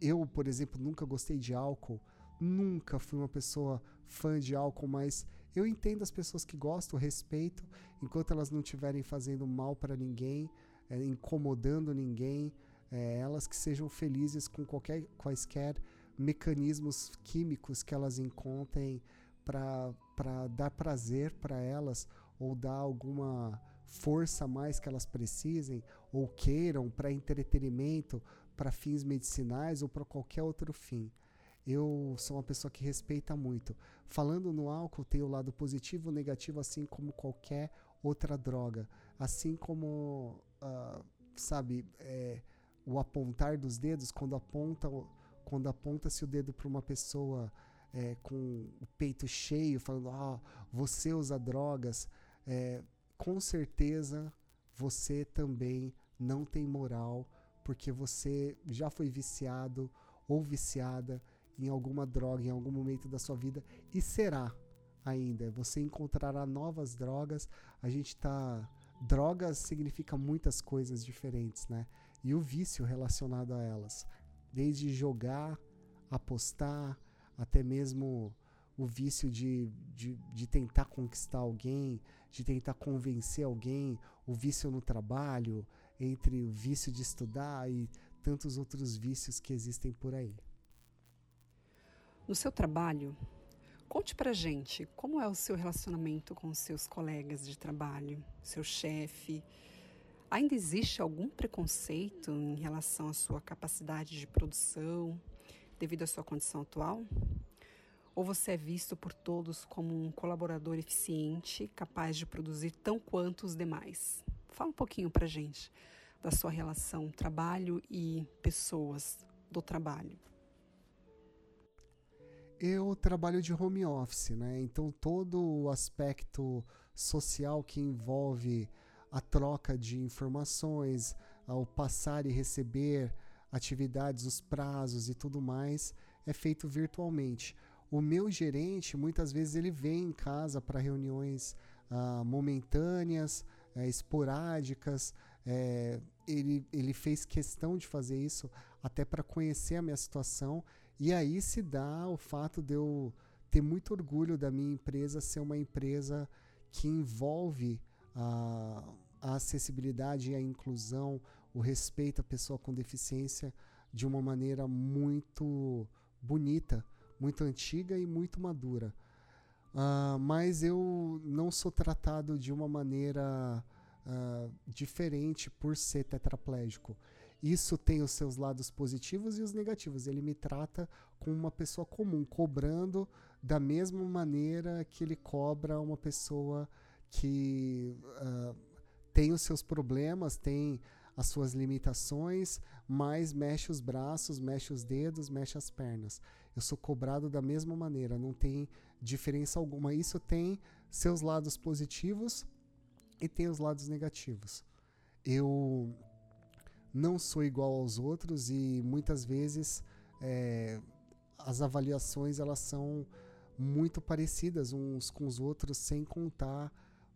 eu, por exemplo, nunca gostei de álcool, nunca fui uma pessoa fã de álcool, mas eu entendo as pessoas que gostam, respeito, enquanto elas não estiverem fazendo mal para ninguém, é, incomodando ninguém, é, elas que sejam felizes com qualquer quaisquer mecanismos químicos que elas encontrem para dar prazer para elas ou dar alguma força mais que elas precisem ou queiram para entretenimento, para fins medicinais ou para qualquer outro fim. Eu sou uma pessoa que respeita muito. Falando no álcool, tem o lado positivo e negativo, assim como qualquer outra droga. Assim como, uh, sabe, é, o apontar dos dedos, quando aponta quando aponta-se o dedo para uma pessoa é, com o peito cheio, falando, ah, você usa drogas, é, com certeza você também não tem moral porque você já foi viciado ou viciada em alguma droga em algum momento da sua vida e será ainda. Você encontrará novas drogas. A gente tá drogas significa muitas coisas diferentes, né? E o vício relacionado a elas, desde jogar, apostar, até mesmo o vício de, de, de tentar conquistar alguém, de tentar convencer alguém, o vício no trabalho, entre o vício de estudar e tantos outros vícios que existem por aí. No seu trabalho, Conte pra gente como é o seu relacionamento com seus colegas de trabalho, seu chefe. Ainda existe algum preconceito em relação à sua capacidade de produção devido à sua condição atual? Ou você é visto por todos como um colaborador eficiente, capaz de produzir tão quanto os demais? Fala um pouquinho pra gente da sua relação trabalho e pessoas do trabalho. Eu trabalho de home office, né? Então todo o aspecto social que envolve a troca de informações, ao passar e receber atividades, os prazos e tudo mais, é feito virtualmente. O meu gerente, muitas vezes, ele vem em casa para reuniões ah, momentâneas, eh, esporádicas. Eh, ele, ele fez questão de fazer isso até para conhecer a minha situação e aí se dá o fato de eu ter muito orgulho da minha empresa ser uma empresa que envolve a, a acessibilidade e a inclusão, o respeito à pessoa com deficiência de uma maneira muito bonita, muito antiga e muito madura. Uh, mas eu não sou tratado de uma maneira uh, diferente por ser tetraplégico. Isso tem os seus lados positivos e os negativos. Ele me trata como uma pessoa comum, cobrando da mesma maneira que ele cobra uma pessoa que uh, tem os seus problemas, tem as suas limitações, mas mexe os braços, mexe os dedos, mexe as pernas. Eu sou cobrado da mesma maneira, não tem diferença alguma. Isso tem seus lados positivos e tem os lados negativos. Eu não sou igual aos outros e muitas vezes é, as avaliações elas são muito parecidas uns com os outros sem contar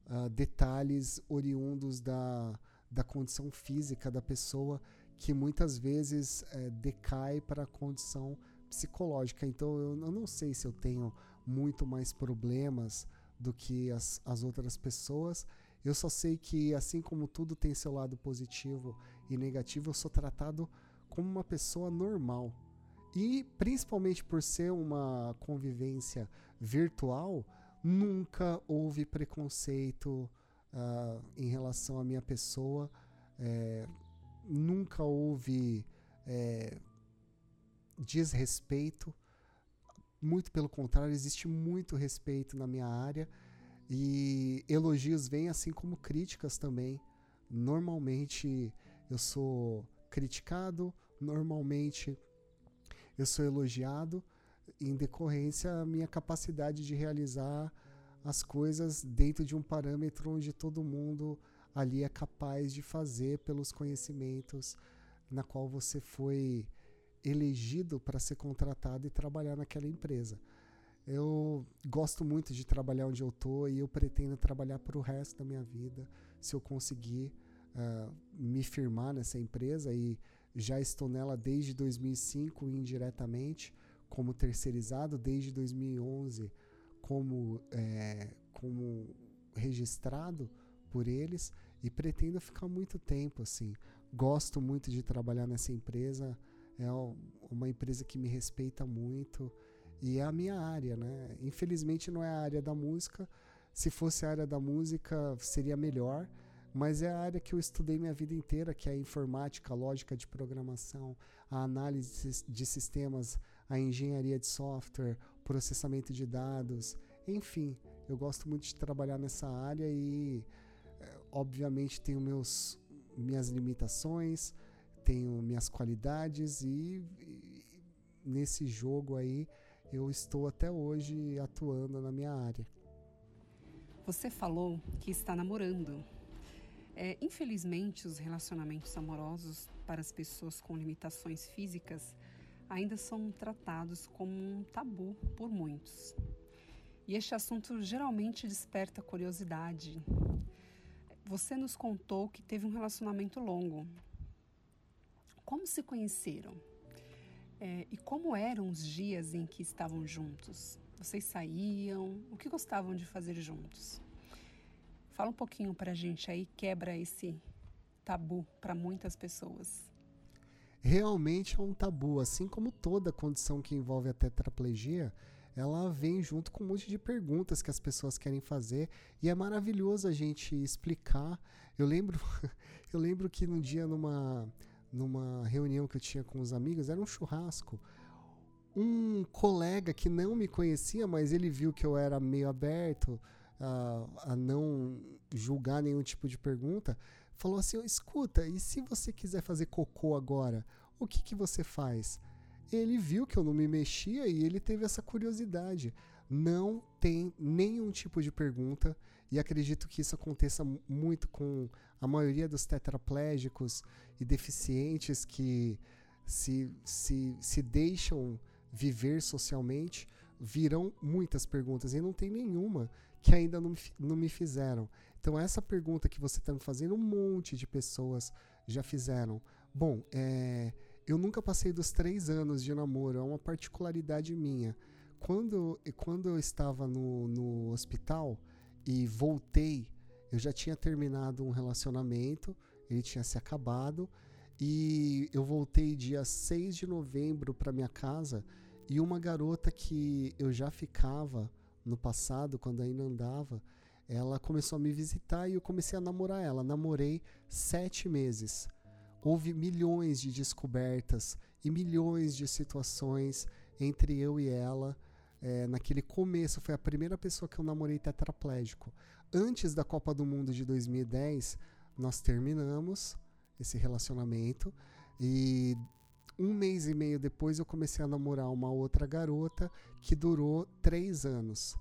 uh, detalhes oriundos da, da condição física da pessoa que muitas vezes é, decai para a condição psicológica. Então eu, eu, não sei se eu tenho muito mais problemas do que as, as outras pessoas. Eu só sei que assim como tudo tem seu lado positivo e negativo, eu sou tratado como uma pessoa normal. E principalmente por ser uma convivência virtual, nunca houve preconceito uh, em relação à minha pessoa, é, nunca houve é, desrespeito. Muito pelo contrário, existe muito respeito na minha área e elogios vêm assim como críticas também. Normalmente eu sou criticado, normalmente eu sou elogiado em decorrência da minha capacidade de realizar as coisas dentro de um parâmetro onde todo mundo ali é capaz de fazer pelos conhecimentos na qual você foi elegido para ser contratado e trabalhar naquela empresa. Eu gosto muito de trabalhar onde eu tô e eu pretendo trabalhar para o resto da minha vida, se eu conseguir uh, me firmar nessa empresa e já estou nela desde 2005 indiretamente como terceirizado, desde 2011 como, é, como registrado por eles e pretendo ficar muito tempo assim. Gosto muito de trabalhar nessa empresa, é uma empresa que me respeita muito e é a minha área, né? Infelizmente não é a área da música. Se fosse a área da música seria melhor, mas é a área que eu estudei minha vida inteira, que é a informática, a lógica de programação, a análise de sistemas, a engenharia de software, processamento de dados, enfim, eu gosto muito de trabalhar nessa área e, é, obviamente, tenho meus, minhas limitações, tenho minhas qualidades e, e nesse jogo aí eu estou até hoje atuando na minha área. Você falou que está namorando. É, infelizmente, os relacionamentos amorosos para as pessoas com limitações físicas ainda são tratados como um tabu por muitos. E este assunto geralmente desperta curiosidade. Você nos contou que teve um relacionamento longo. Como se conheceram? É, e como eram os dias em que estavam juntos? Vocês saíam? O que gostavam de fazer juntos? Fala um pouquinho para a gente aí, quebra esse tabu para muitas pessoas. Realmente é um tabu, assim como toda condição que envolve a tetraplegia, ela vem junto com um monte de perguntas que as pessoas querem fazer e é maravilhoso a gente explicar. Eu lembro, *laughs* eu lembro que num dia numa numa reunião que eu tinha com os amigos, era um churrasco. Um colega que não me conhecia, mas ele viu que eu era meio aberto a, a não julgar nenhum tipo de pergunta, falou assim: escuta, e se você quiser fazer cocô agora, o que, que você faz? Ele viu que eu não me mexia e ele teve essa curiosidade. Não tem nenhum tipo de pergunta, e acredito que isso aconteça muito com a maioria dos tetraplégicos e deficientes que se, se, se deixam viver socialmente, virão muitas perguntas e não tem nenhuma que ainda não, não me fizeram. Então, essa pergunta que você está me fazendo, um monte de pessoas já fizeram. Bom, é, eu nunca passei dos três anos de namoro, é uma particularidade minha. Quando, quando eu estava no, no hospital e voltei, eu já tinha terminado um relacionamento, ele tinha se acabado, e eu voltei dia 6 de novembro para minha casa e uma garota que eu já ficava no passado, quando ainda andava, ela começou a me visitar e eu comecei a namorar ela. Namorei sete meses. Houve milhões de descobertas e milhões de situações entre eu e ela. É, naquele começo, foi a primeira pessoa que eu namorei tetraplégico. Antes da Copa do Mundo de 2010, nós terminamos esse relacionamento e um mês e meio depois eu comecei a namorar uma outra garota que durou três anos.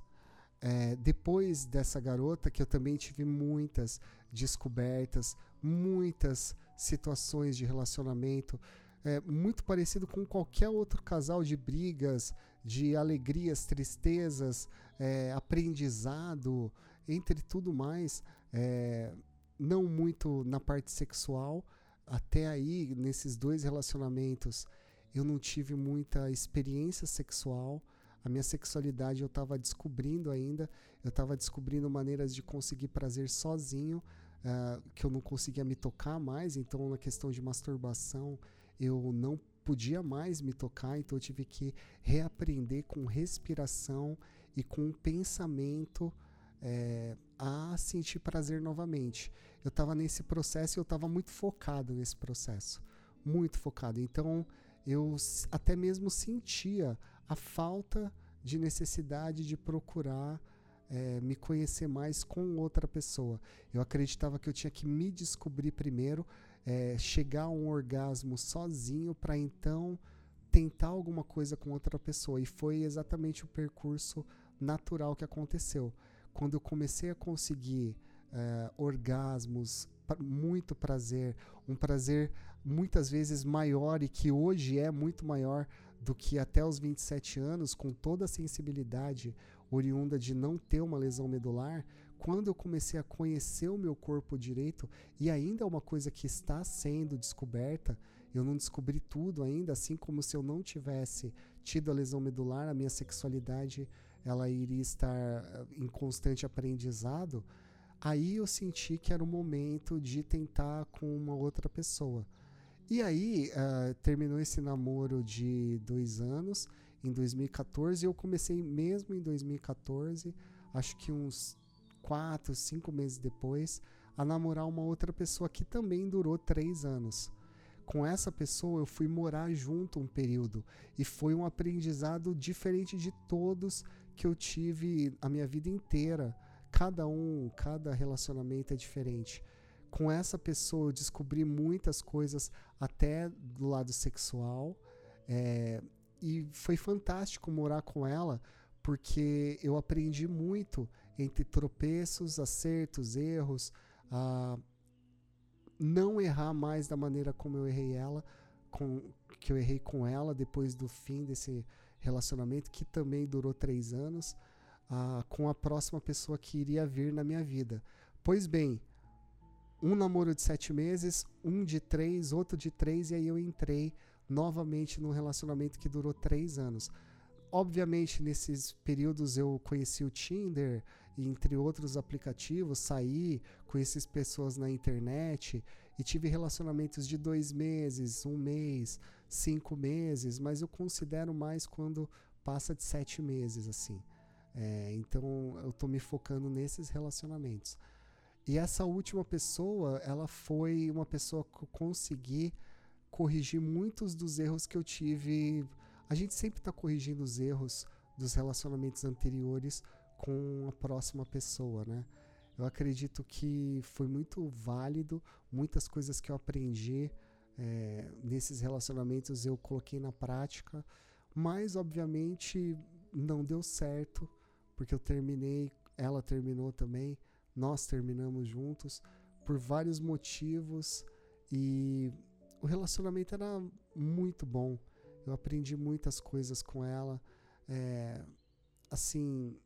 É, depois dessa garota, que eu também tive muitas descobertas, muitas situações de relacionamento, é, muito parecido com qualquer outro casal de brigas, de alegrias, tristezas, é, aprendizado, entre tudo mais. É, não muito na parte sexual, até aí, nesses dois relacionamentos, eu não tive muita experiência sexual. A minha sexualidade eu estava descobrindo ainda. Eu estava descobrindo maneiras de conseguir prazer sozinho, uh, que eu não conseguia me tocar mais. Então, na questão de masturbação, eu não podia mais me tocar. Então, eu tive que reaprender com respiração e com pensamento é, a sentir prazer novamente. Eu estava nesse processo e eu estava muito focado nesse processo, muito focado. Então eu até mesmo sentia a falta de necessidade de procurar é, me conhecer mais com outra pessoa. Eu acreditava que eu tinha que me descobrir primeiro, é, chegar a um orgasmo sozinho para então tentar alguma coisa com outra pessoa. E foi exatamente o percurso natural que aconteceu quando eu comecei a conseguir uh, orgasmos, muito prazer, um prazer muitas vezes maior e que hoje é muito maior do que até os 27 anos, com toda a sensibilidade oriunda de não ter uma lesão medular, quando eu comecei a conhecer o meu corpo direito, e ainda é uma coisa que está sendo descoberta, eu não descobri tudo ainda, assim como se eu não tivesse tido a lesão medular, a minha sexualidade ela iria estar eh, em constante aprendizado, aí eu senti que era o momento de tentar com uma outra pessoa. E aí uh, terminou esse namoro de dois anos, em 2014, eu comecei mesmo em 2014, acho que uns quatro, cinco meses depois, a namorar uma outra pessoa que também durou três anos. Com essa pessoa eu fui morar junto um período e foi um aprendizado diferente de todos que eu tive a minha vida inteira. Cada um, cada relacionamento é diferente. Com essa pessoa eu descobri muitas coisas, até do lado sexual. É, e foi fantástico morar com ela, porque eu aprendi muito entre tropeços, acertos, erros, a não errar mais da maneira como eu errei ela, com, que eu errei com ela depois do fim desse relacionamento que também durou três anos ah, com a próxima pessoa que iria vir na minha vida. Pois bem, um namoro de sete meses, um de três, outro de três, e aí eu entrei novamente num relacionamento que durou três anos. Obviamente, nesses períodos eu conheci o Tinder, entre outros aplicativos, saí, conheci pessoas na internet e tive relacionamentos de dois meses, um mês, cinco meses, mas eu considero mais quando passa de sete meses, assim. É, então eu tô me focando nesses relacionamentos. E essa última pessoa, ela foi uma pessoa que eu consegui corrigir muitos dos erros que eu tive. A gente sempre está corrigindo os erros dos relacionamentos anteriores com a próxima pessoa, né? Eu acredito que foi muito válido, muitas coisas que eu aprendi é, nesses relacionamentos eu coloquei na prática, mas obviamente não deu certo, porque eu terminei, ela terminou também, nós terminamos juntos por vários motivos e o relacionamento era muito bom. Eu aprendi muitas coisas com ela. É, assim,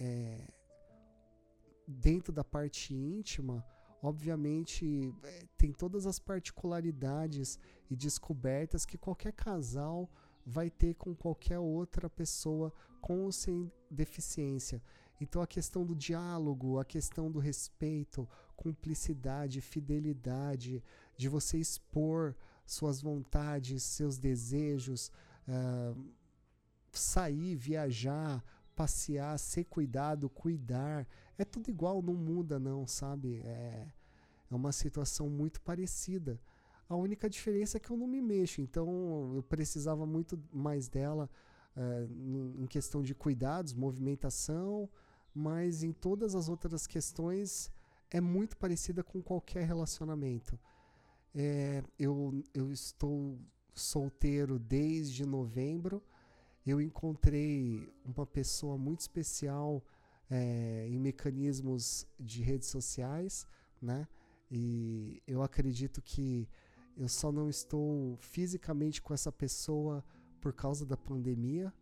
é, dentro da parte íntima, obviamente é, tem todas as particularidades e descobertas que qualquer casal vai ter com qualquer outra pessoa com ou sem deficiência. Então a questão do diálogo, a questão do respeito, cumplicidade, fidelidade, de você expor suas vontades, seus desejos, uh, sair, viajar, passear, ser cuidado, cuidar. É tudo igual, não muda, não, sabe? É, é uma situação muito parecida. A única diferença é que eu não me mexo, então eu precisava muito mais dela é, em questão de cuidados, movimentação, mas em todas as outras questões é muito parecida com qualquer relacionamento. É, eu, eu estou solteiro desde novembro eu encontrei uma pessoa muito especial é, em mecanismos de redes sociais, né? E eu acredito que eu só não estou fisicamente com essa pessoa por causa da pandemia,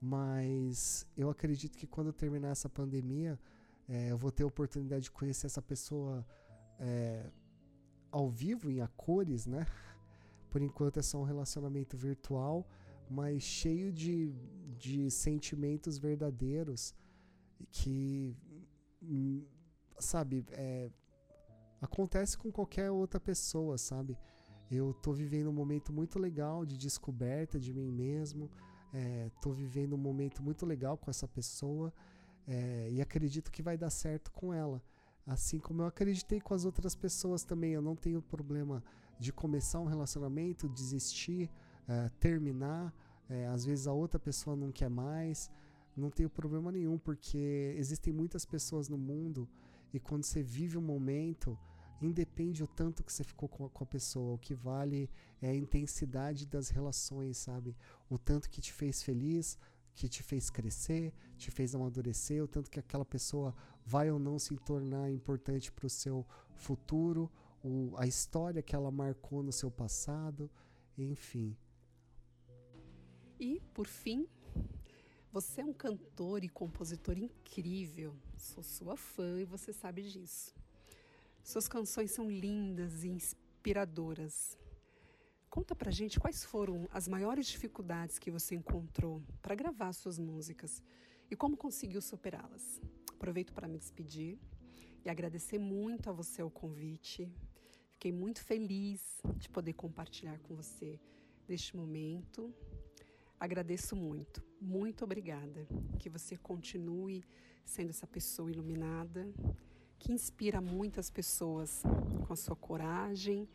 mas eu acredito que quando terminar essa pandemia, é, eu vou ter a oportunidade de conhecer essa pessoa é, ao vivo, em a cores, né? *laughs* Por enquanto é só um relacionamento virtual mas cheio de, de sentimentos verdadeiros que, hum, sabe, é, acontece com qualquer outra pessoa, sabe? Eu tô vivendo um momento muito legal de descoberta de mim mesmo, é, tô vivendo um momento muito legal com essa pessoa é, e acredito que vai dar certo com ela. Assim como eu acreditei com as outras pessoas também, eu não tenho problema de começar um relacionamento, desistir, é, terminar. É, às vezes a outra pessoa não quer mais. Não tenho problema nenhum, porque existem muitas pessoas no mundo e quando você vive um momento, independe o tanto que você ficou com a, com a, pessoa. O que vale é a intensidade das relações, sabe? O tanto que te fez feliz, que te fez crescer, te fez amadurecer, o tanto que aquela pessoa vai ou não se tornar importante para o seu futuro, o, a história que ela marcou no seu passado, enfim. E, por fim, você é um cantor e compositor incrível. Sou sua fã e você sabe disso. Suas canções são lindas e inspiradoras. Conta pra gente quais foram as maiores dificuldades que você encontrou para gravar suas músicas e como conseguiu superá-las. Aproveito para me despedir e agradecer muito a você o convite. Fiquei muito feliz de poder compartilhar com você neste momento Agradeço muito, muito obrigada. Que você continue sendo essa pessoa iluminada, que inspira muitas pessoas com a sua coragem,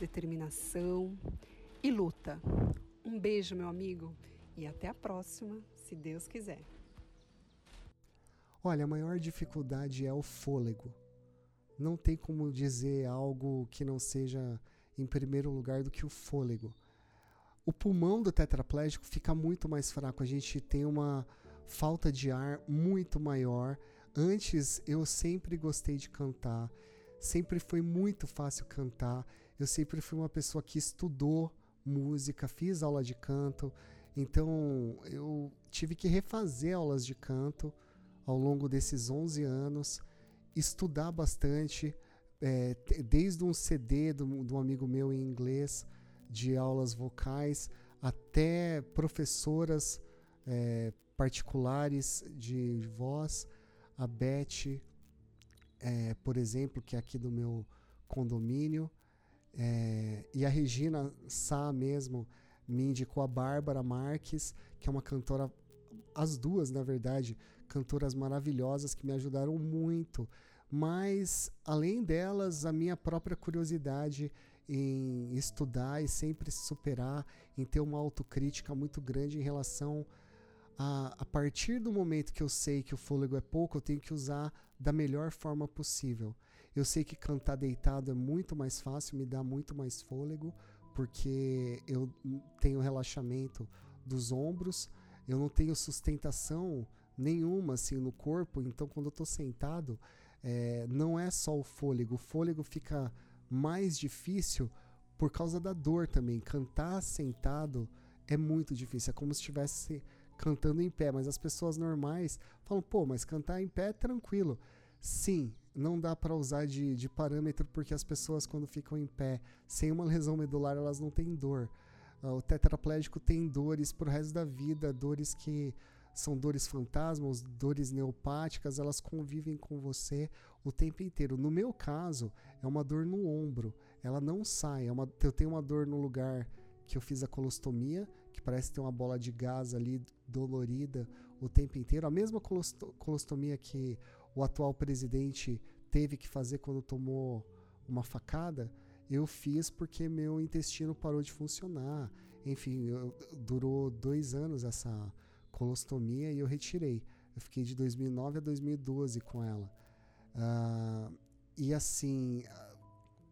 determinação e luta. Um beijo, meu amigo, e até a próxima, se Deus quiser. Olha, a maior dificuldade é o fôlego. Não tem como dizer algo que não seja em primeiro lugar do que o fôlego o pulmão do tetraplégico fica muito mais fraco. A gente tem uma falta de ar muito maior. Antes eu sempre gostei de cantar, sempre foi muito fácil cantar. Eu sempre fui uma pessoa que estudou música, fiz aula de canto. Então eu tive que refazer aulas de canto ao longo desses 11 anos, estudar bastante, é, desde um CD de um amigo meu em inglês de aulas vocais até professoras é, particulares de voz. A Beth, é, por exemplo, que é aqui do meu condomínio, é, e a Regina Sá mesmo me indicou a Bárbara Marques, que é uma cantora as duas, na verdade, cantoras maravilhosas que me ajudaram muito. Mas, além delas, a minha própria curiosidade em estudar e sempre se superar, em ter uma autocrítica muito grande em relação a, a partir do momento que eu sei que o fôlego é pouco, eu tenho que usar da melhor forma possível. Eu sei que cantar deitado é muito mais fácil, me dá muito mais fôlego, porque eu tenho relaxamento dos ombros, eu não tenho sustentação nenhuma assim no corpo, então quando eu estou sentado, é, não é só o fôlego, o fôlego fica mais difícil por causa da dor também. Cantar sentado é muito difícil, é como se estivesse cantando em pé, mas as pessoas normais falam, pô, mas cantar em pé é tranquilo. Sim, não dá para usar de, de parâmetro porque as pessoas quando ficam em pé sem uma lesão medular elas não têm dor. Uh, o tetraplégico tem dores pro resto da vida, dores que são dores fantasmas, dores neopáticas, elas convivem com você o tempo inteiro. No meu caso, é uma dor no ombro, ela não sai. É uma, eu tenho uma dor no lugar que eu fiz a colostomia, que parece ter uma bola de gás ali dolorida o tempo inteiro. A mesma colostomia que o atual presidente teve que fazer quando tomou uma facada, eu fiz porque meu intestino parou de funcionar. Enfim, eu, durou dois anos essa colostomia e eu retirei. Eu fiquei de 2009 a 2012 com ela. Uh, e assim, uh,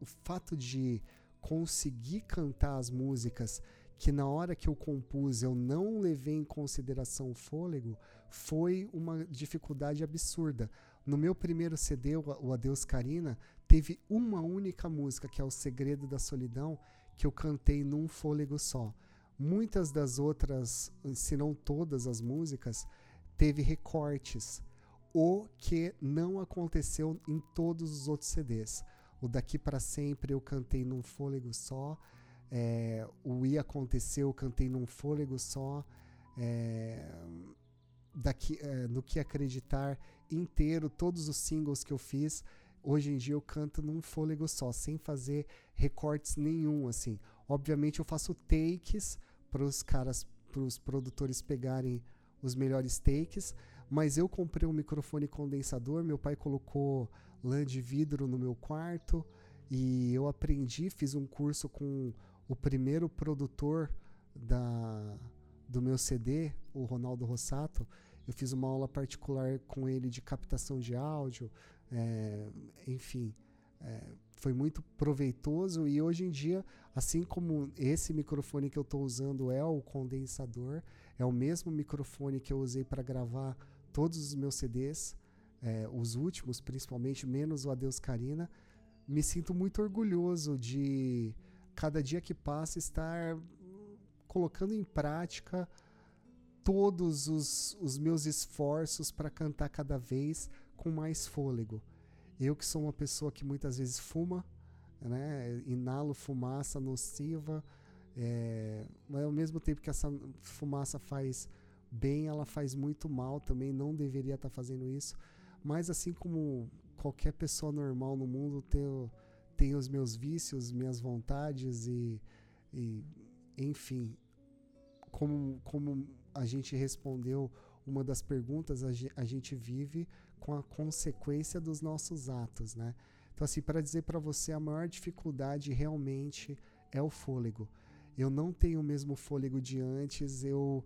o fato de conseguir cantar as músicas que na hora que eu compus eu não levei em consideração o fôlego foi uma dificuldade absurda. No meu primeiro CD, o Adeus Karina, teve uma única música, que é O Segredo da Solidão, que eu cantei num fôlego só. Muitas das outras, se não todas as músicas, teve recortes, o que não aconteceu em todos os outros CDs. O Daqui para Sempre eu cantei num fôlego só, é, o I Aconteceu eu cantei num fôlego só, é, daqui, é, no Que Acreditar inteiro, todos os singles que eu fiz, hoje em dia eu canto num fôlego só, sem fazer recortes nenhum, assim. Obviamente eu faço takes para os caras, para os produtores pegarem os melhores takes, mas eu comprei um microfone condensador, meu pai colocou lã de vidro no meu quarto e eu aprendi, fiz um curso com o primeiro produtor da, do meu CD, o Ronaldo Rossato. Eu fiz uma aula particular com ele de captação de áudio, é, enfim. É, foi muito proveitoso e hoje em dia, assim como esse microfone que eu estou usando é o condensador, é o mesmo microfone que eu usei para gravar todos os meus CDs, é, os últimos principalmente, menos o Adeus Karina. Me sinto muito orgulhoso de cada dia que passa estar colocando em prática todos os, os meus esforços para cantar cada vez com mais fôlego. Eu que sou uma pessoa que muitas vezes fuma, né, inalo fumaça nociva, é, mas ao mesmo tempo que essa fumaça faz bem, ela faz muito mal também, não deveria estar tá fazendo isso. Mas assim como qualquer pessoa normal no mundo, tenho, tenho os meus vícios, minhas vontades e, e enfim, como, como a gente respondeu uma das perguntas, a gente vive com a consequência dos nossos atos, né? Então, assim, para dizer para você, a maior dificuldade realmente é o fôlego. Eu não tenho o mesmo fôlego de antes, eu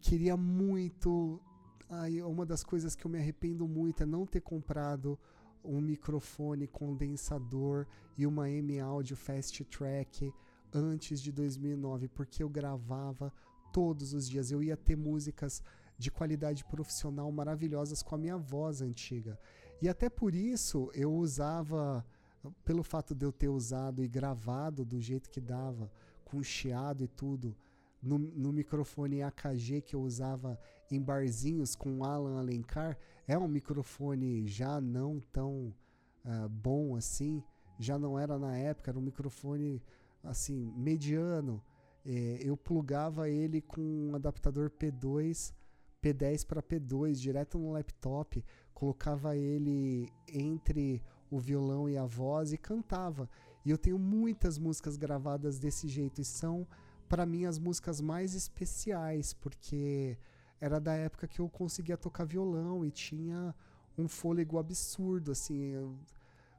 queria muito. Ai, uma das coisas que eu me arrependo muito é não ter comprado um microfone condensador e uma M Audio Fast Track antes de 2009, porque eu gravava todos os dias. Eu ia ter músicas de qualidade profissional maravilhosas com a minha voz antiga. E até por isso eu usava, pelo fato de eu ter usado e gravado do jeito que dava, com chiado e tudo, no, no microfone AKG que eu usava em barzinhos com Alan Alencar, é um microfone já não tão uh, bom assim, já não era na época, era um microfone assim, mediano. É, eu plugava ele com um adaptador P2 P10 para P2 direto no laptop, colocava ele entre o violão e a voz e cantava. E eu tenho muitas músicas gravadas desse jeito e são para mim as músicas mais especiais, porque era da época que eu conseguia tocar violão e tinha um fôlego absurdo, assim,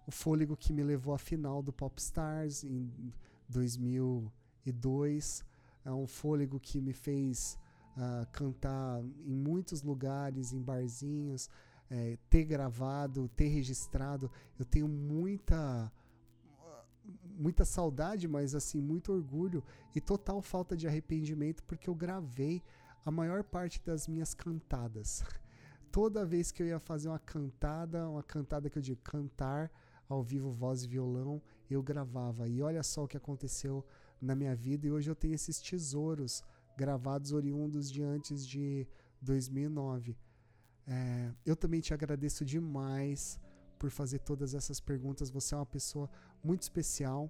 o fôlego que me levou à final do Popstars em 2002, é um fôlego que me fez uh, cantar em muitos lugares, em barzinhos, é, ter gravado, ter registrado. Eu tenho muita muita saudade, mas assim, muito orgulho e total falta de arrependimento porque eu gravei a maior parte das minhas cantadas. *laughs* Toda vez que eu ia fazer uma cantada, uma cantada que eu digo cantar ao vivo, voz e violão, eu gravava. E olha só o que aconteceu na minha vida e hoje eu tenho esses tesouros gravados oriundos de antes de 2009. É, eu também te agradeço demais por fazer todas essas perguntas. Você é uma pessoa muito especial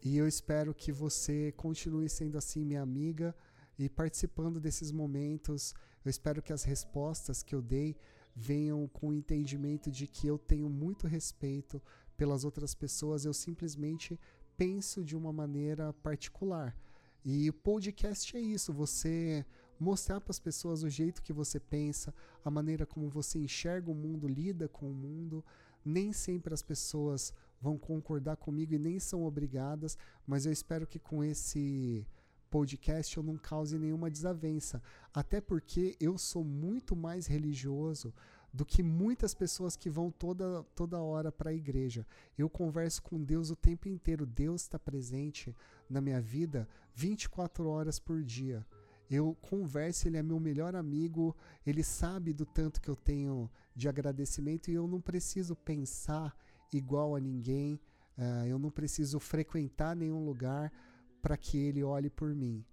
e eu espero que você continue sendo assim minha amiga e participando desses momentos. Eu espero que as respostas que eu dei venham com o entendimento de que eu tenho muito respeito pelas outras pessoas, eu simplesmente penso de uma maneira particular. E o podcast é isso, você mostrar para as pessoas o jeito que você pensa, a maneira como você enxerga o mundo, lida com o mundo. Nem sempre as pessoas vão concordar comigo e nem são obrigadas, mas eu espero que com esse podcast eu não cause nenhuma desavença. Até porque eu sou muito mais religioso do que muitas pessoas que vão toda, toda hora para a igreja. Eu converso com Deus o tempo inteiro. Deus está presente na minha vida 24 horas por dia. Eu converso, ele é meu melhor amigo, ele sabe do tanto que eu tenho de agradecimento e eu não preciso pensar igual a ninguém, uh, eu não preciso frequentar nenhum lugar para que ele olhe por mim.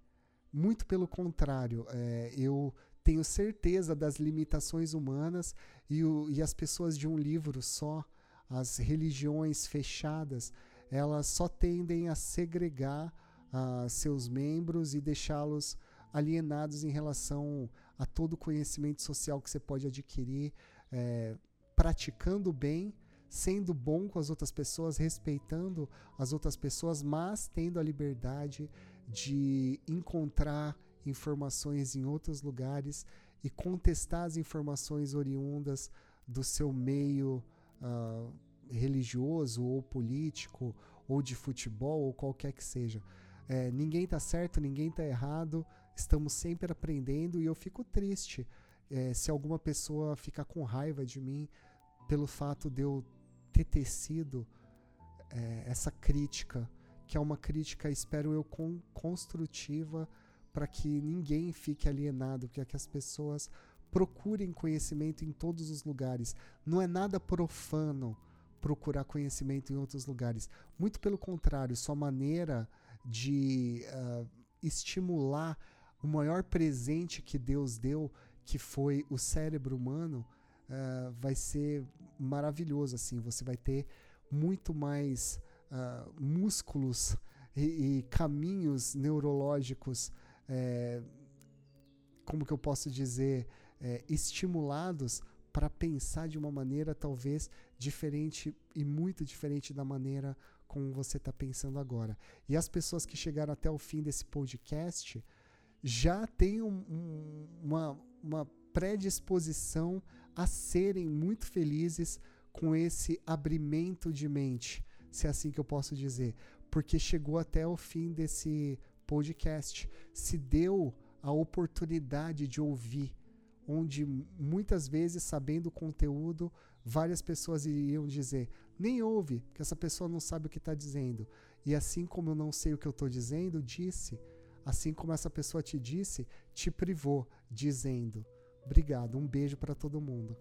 Muito pelo contrário, é, eu tenho certeza das limitações humanas e, o, e as pessoas de um livro só, as religiões fechadas, elas só tendem a segregar uh, seus membros e deixá-los alienados em relação a todo o conhecimento social que você pode adquirir, é, praticando bem sendo bom com as outras pessoas, respeitando as outras pessoas, mas tendo a liberdade de encontrar informações em outros lugares e contestar as informações oriundas do seu meio uh, religioso ou político ou de futebol ou qualquer que seja. É, ninguém está certo, ninguém está errado, estamos sempre aprendendo e eu fico triste é, se alguma pessoa ficar com raiva de mim pelo fato de eu ter tecido é, essa crítica, que é uma crítica, espero eu, com, construtiva, para que ninguém fique alienado, para que as pessoas procurem conhecimento em todos os lugares. Não é nada profano procurar conhecimento em outros lugares. Muito pelo contrário, sua maneira de uh, estimular o maior presente que Deus deu, que foi o cérebro humano, uh, vai ser maravilhoso. assim Você vai ter muito mais uh, músculos e, e, caminhos neurológicos, é, como que eu posso dizer, é, estimulados para pensar de uma maneira talvez diferente e muito diferente da maneira como você está pensando agora. E as pessoas que chegaram até o fim desse podcast já têm um, um, uma, uma predisposição a serem muito felizes com esse abrimento de mente, se é assim que eu posso dizer, porque chegou até o fim desse podcast, se deu a oportunidade de ouvir, onde muitas vezes, sabendo o conteúdo, várias pessoas iriam dizer: nem ouve, porque essa pessoa não sabe o que está dizendo. E assim como eu não sei o que eu estou dizendo, disse. Assim como essa pessoa te disse, te privou, dizendo. Obrigado, um beijo para todo mundo.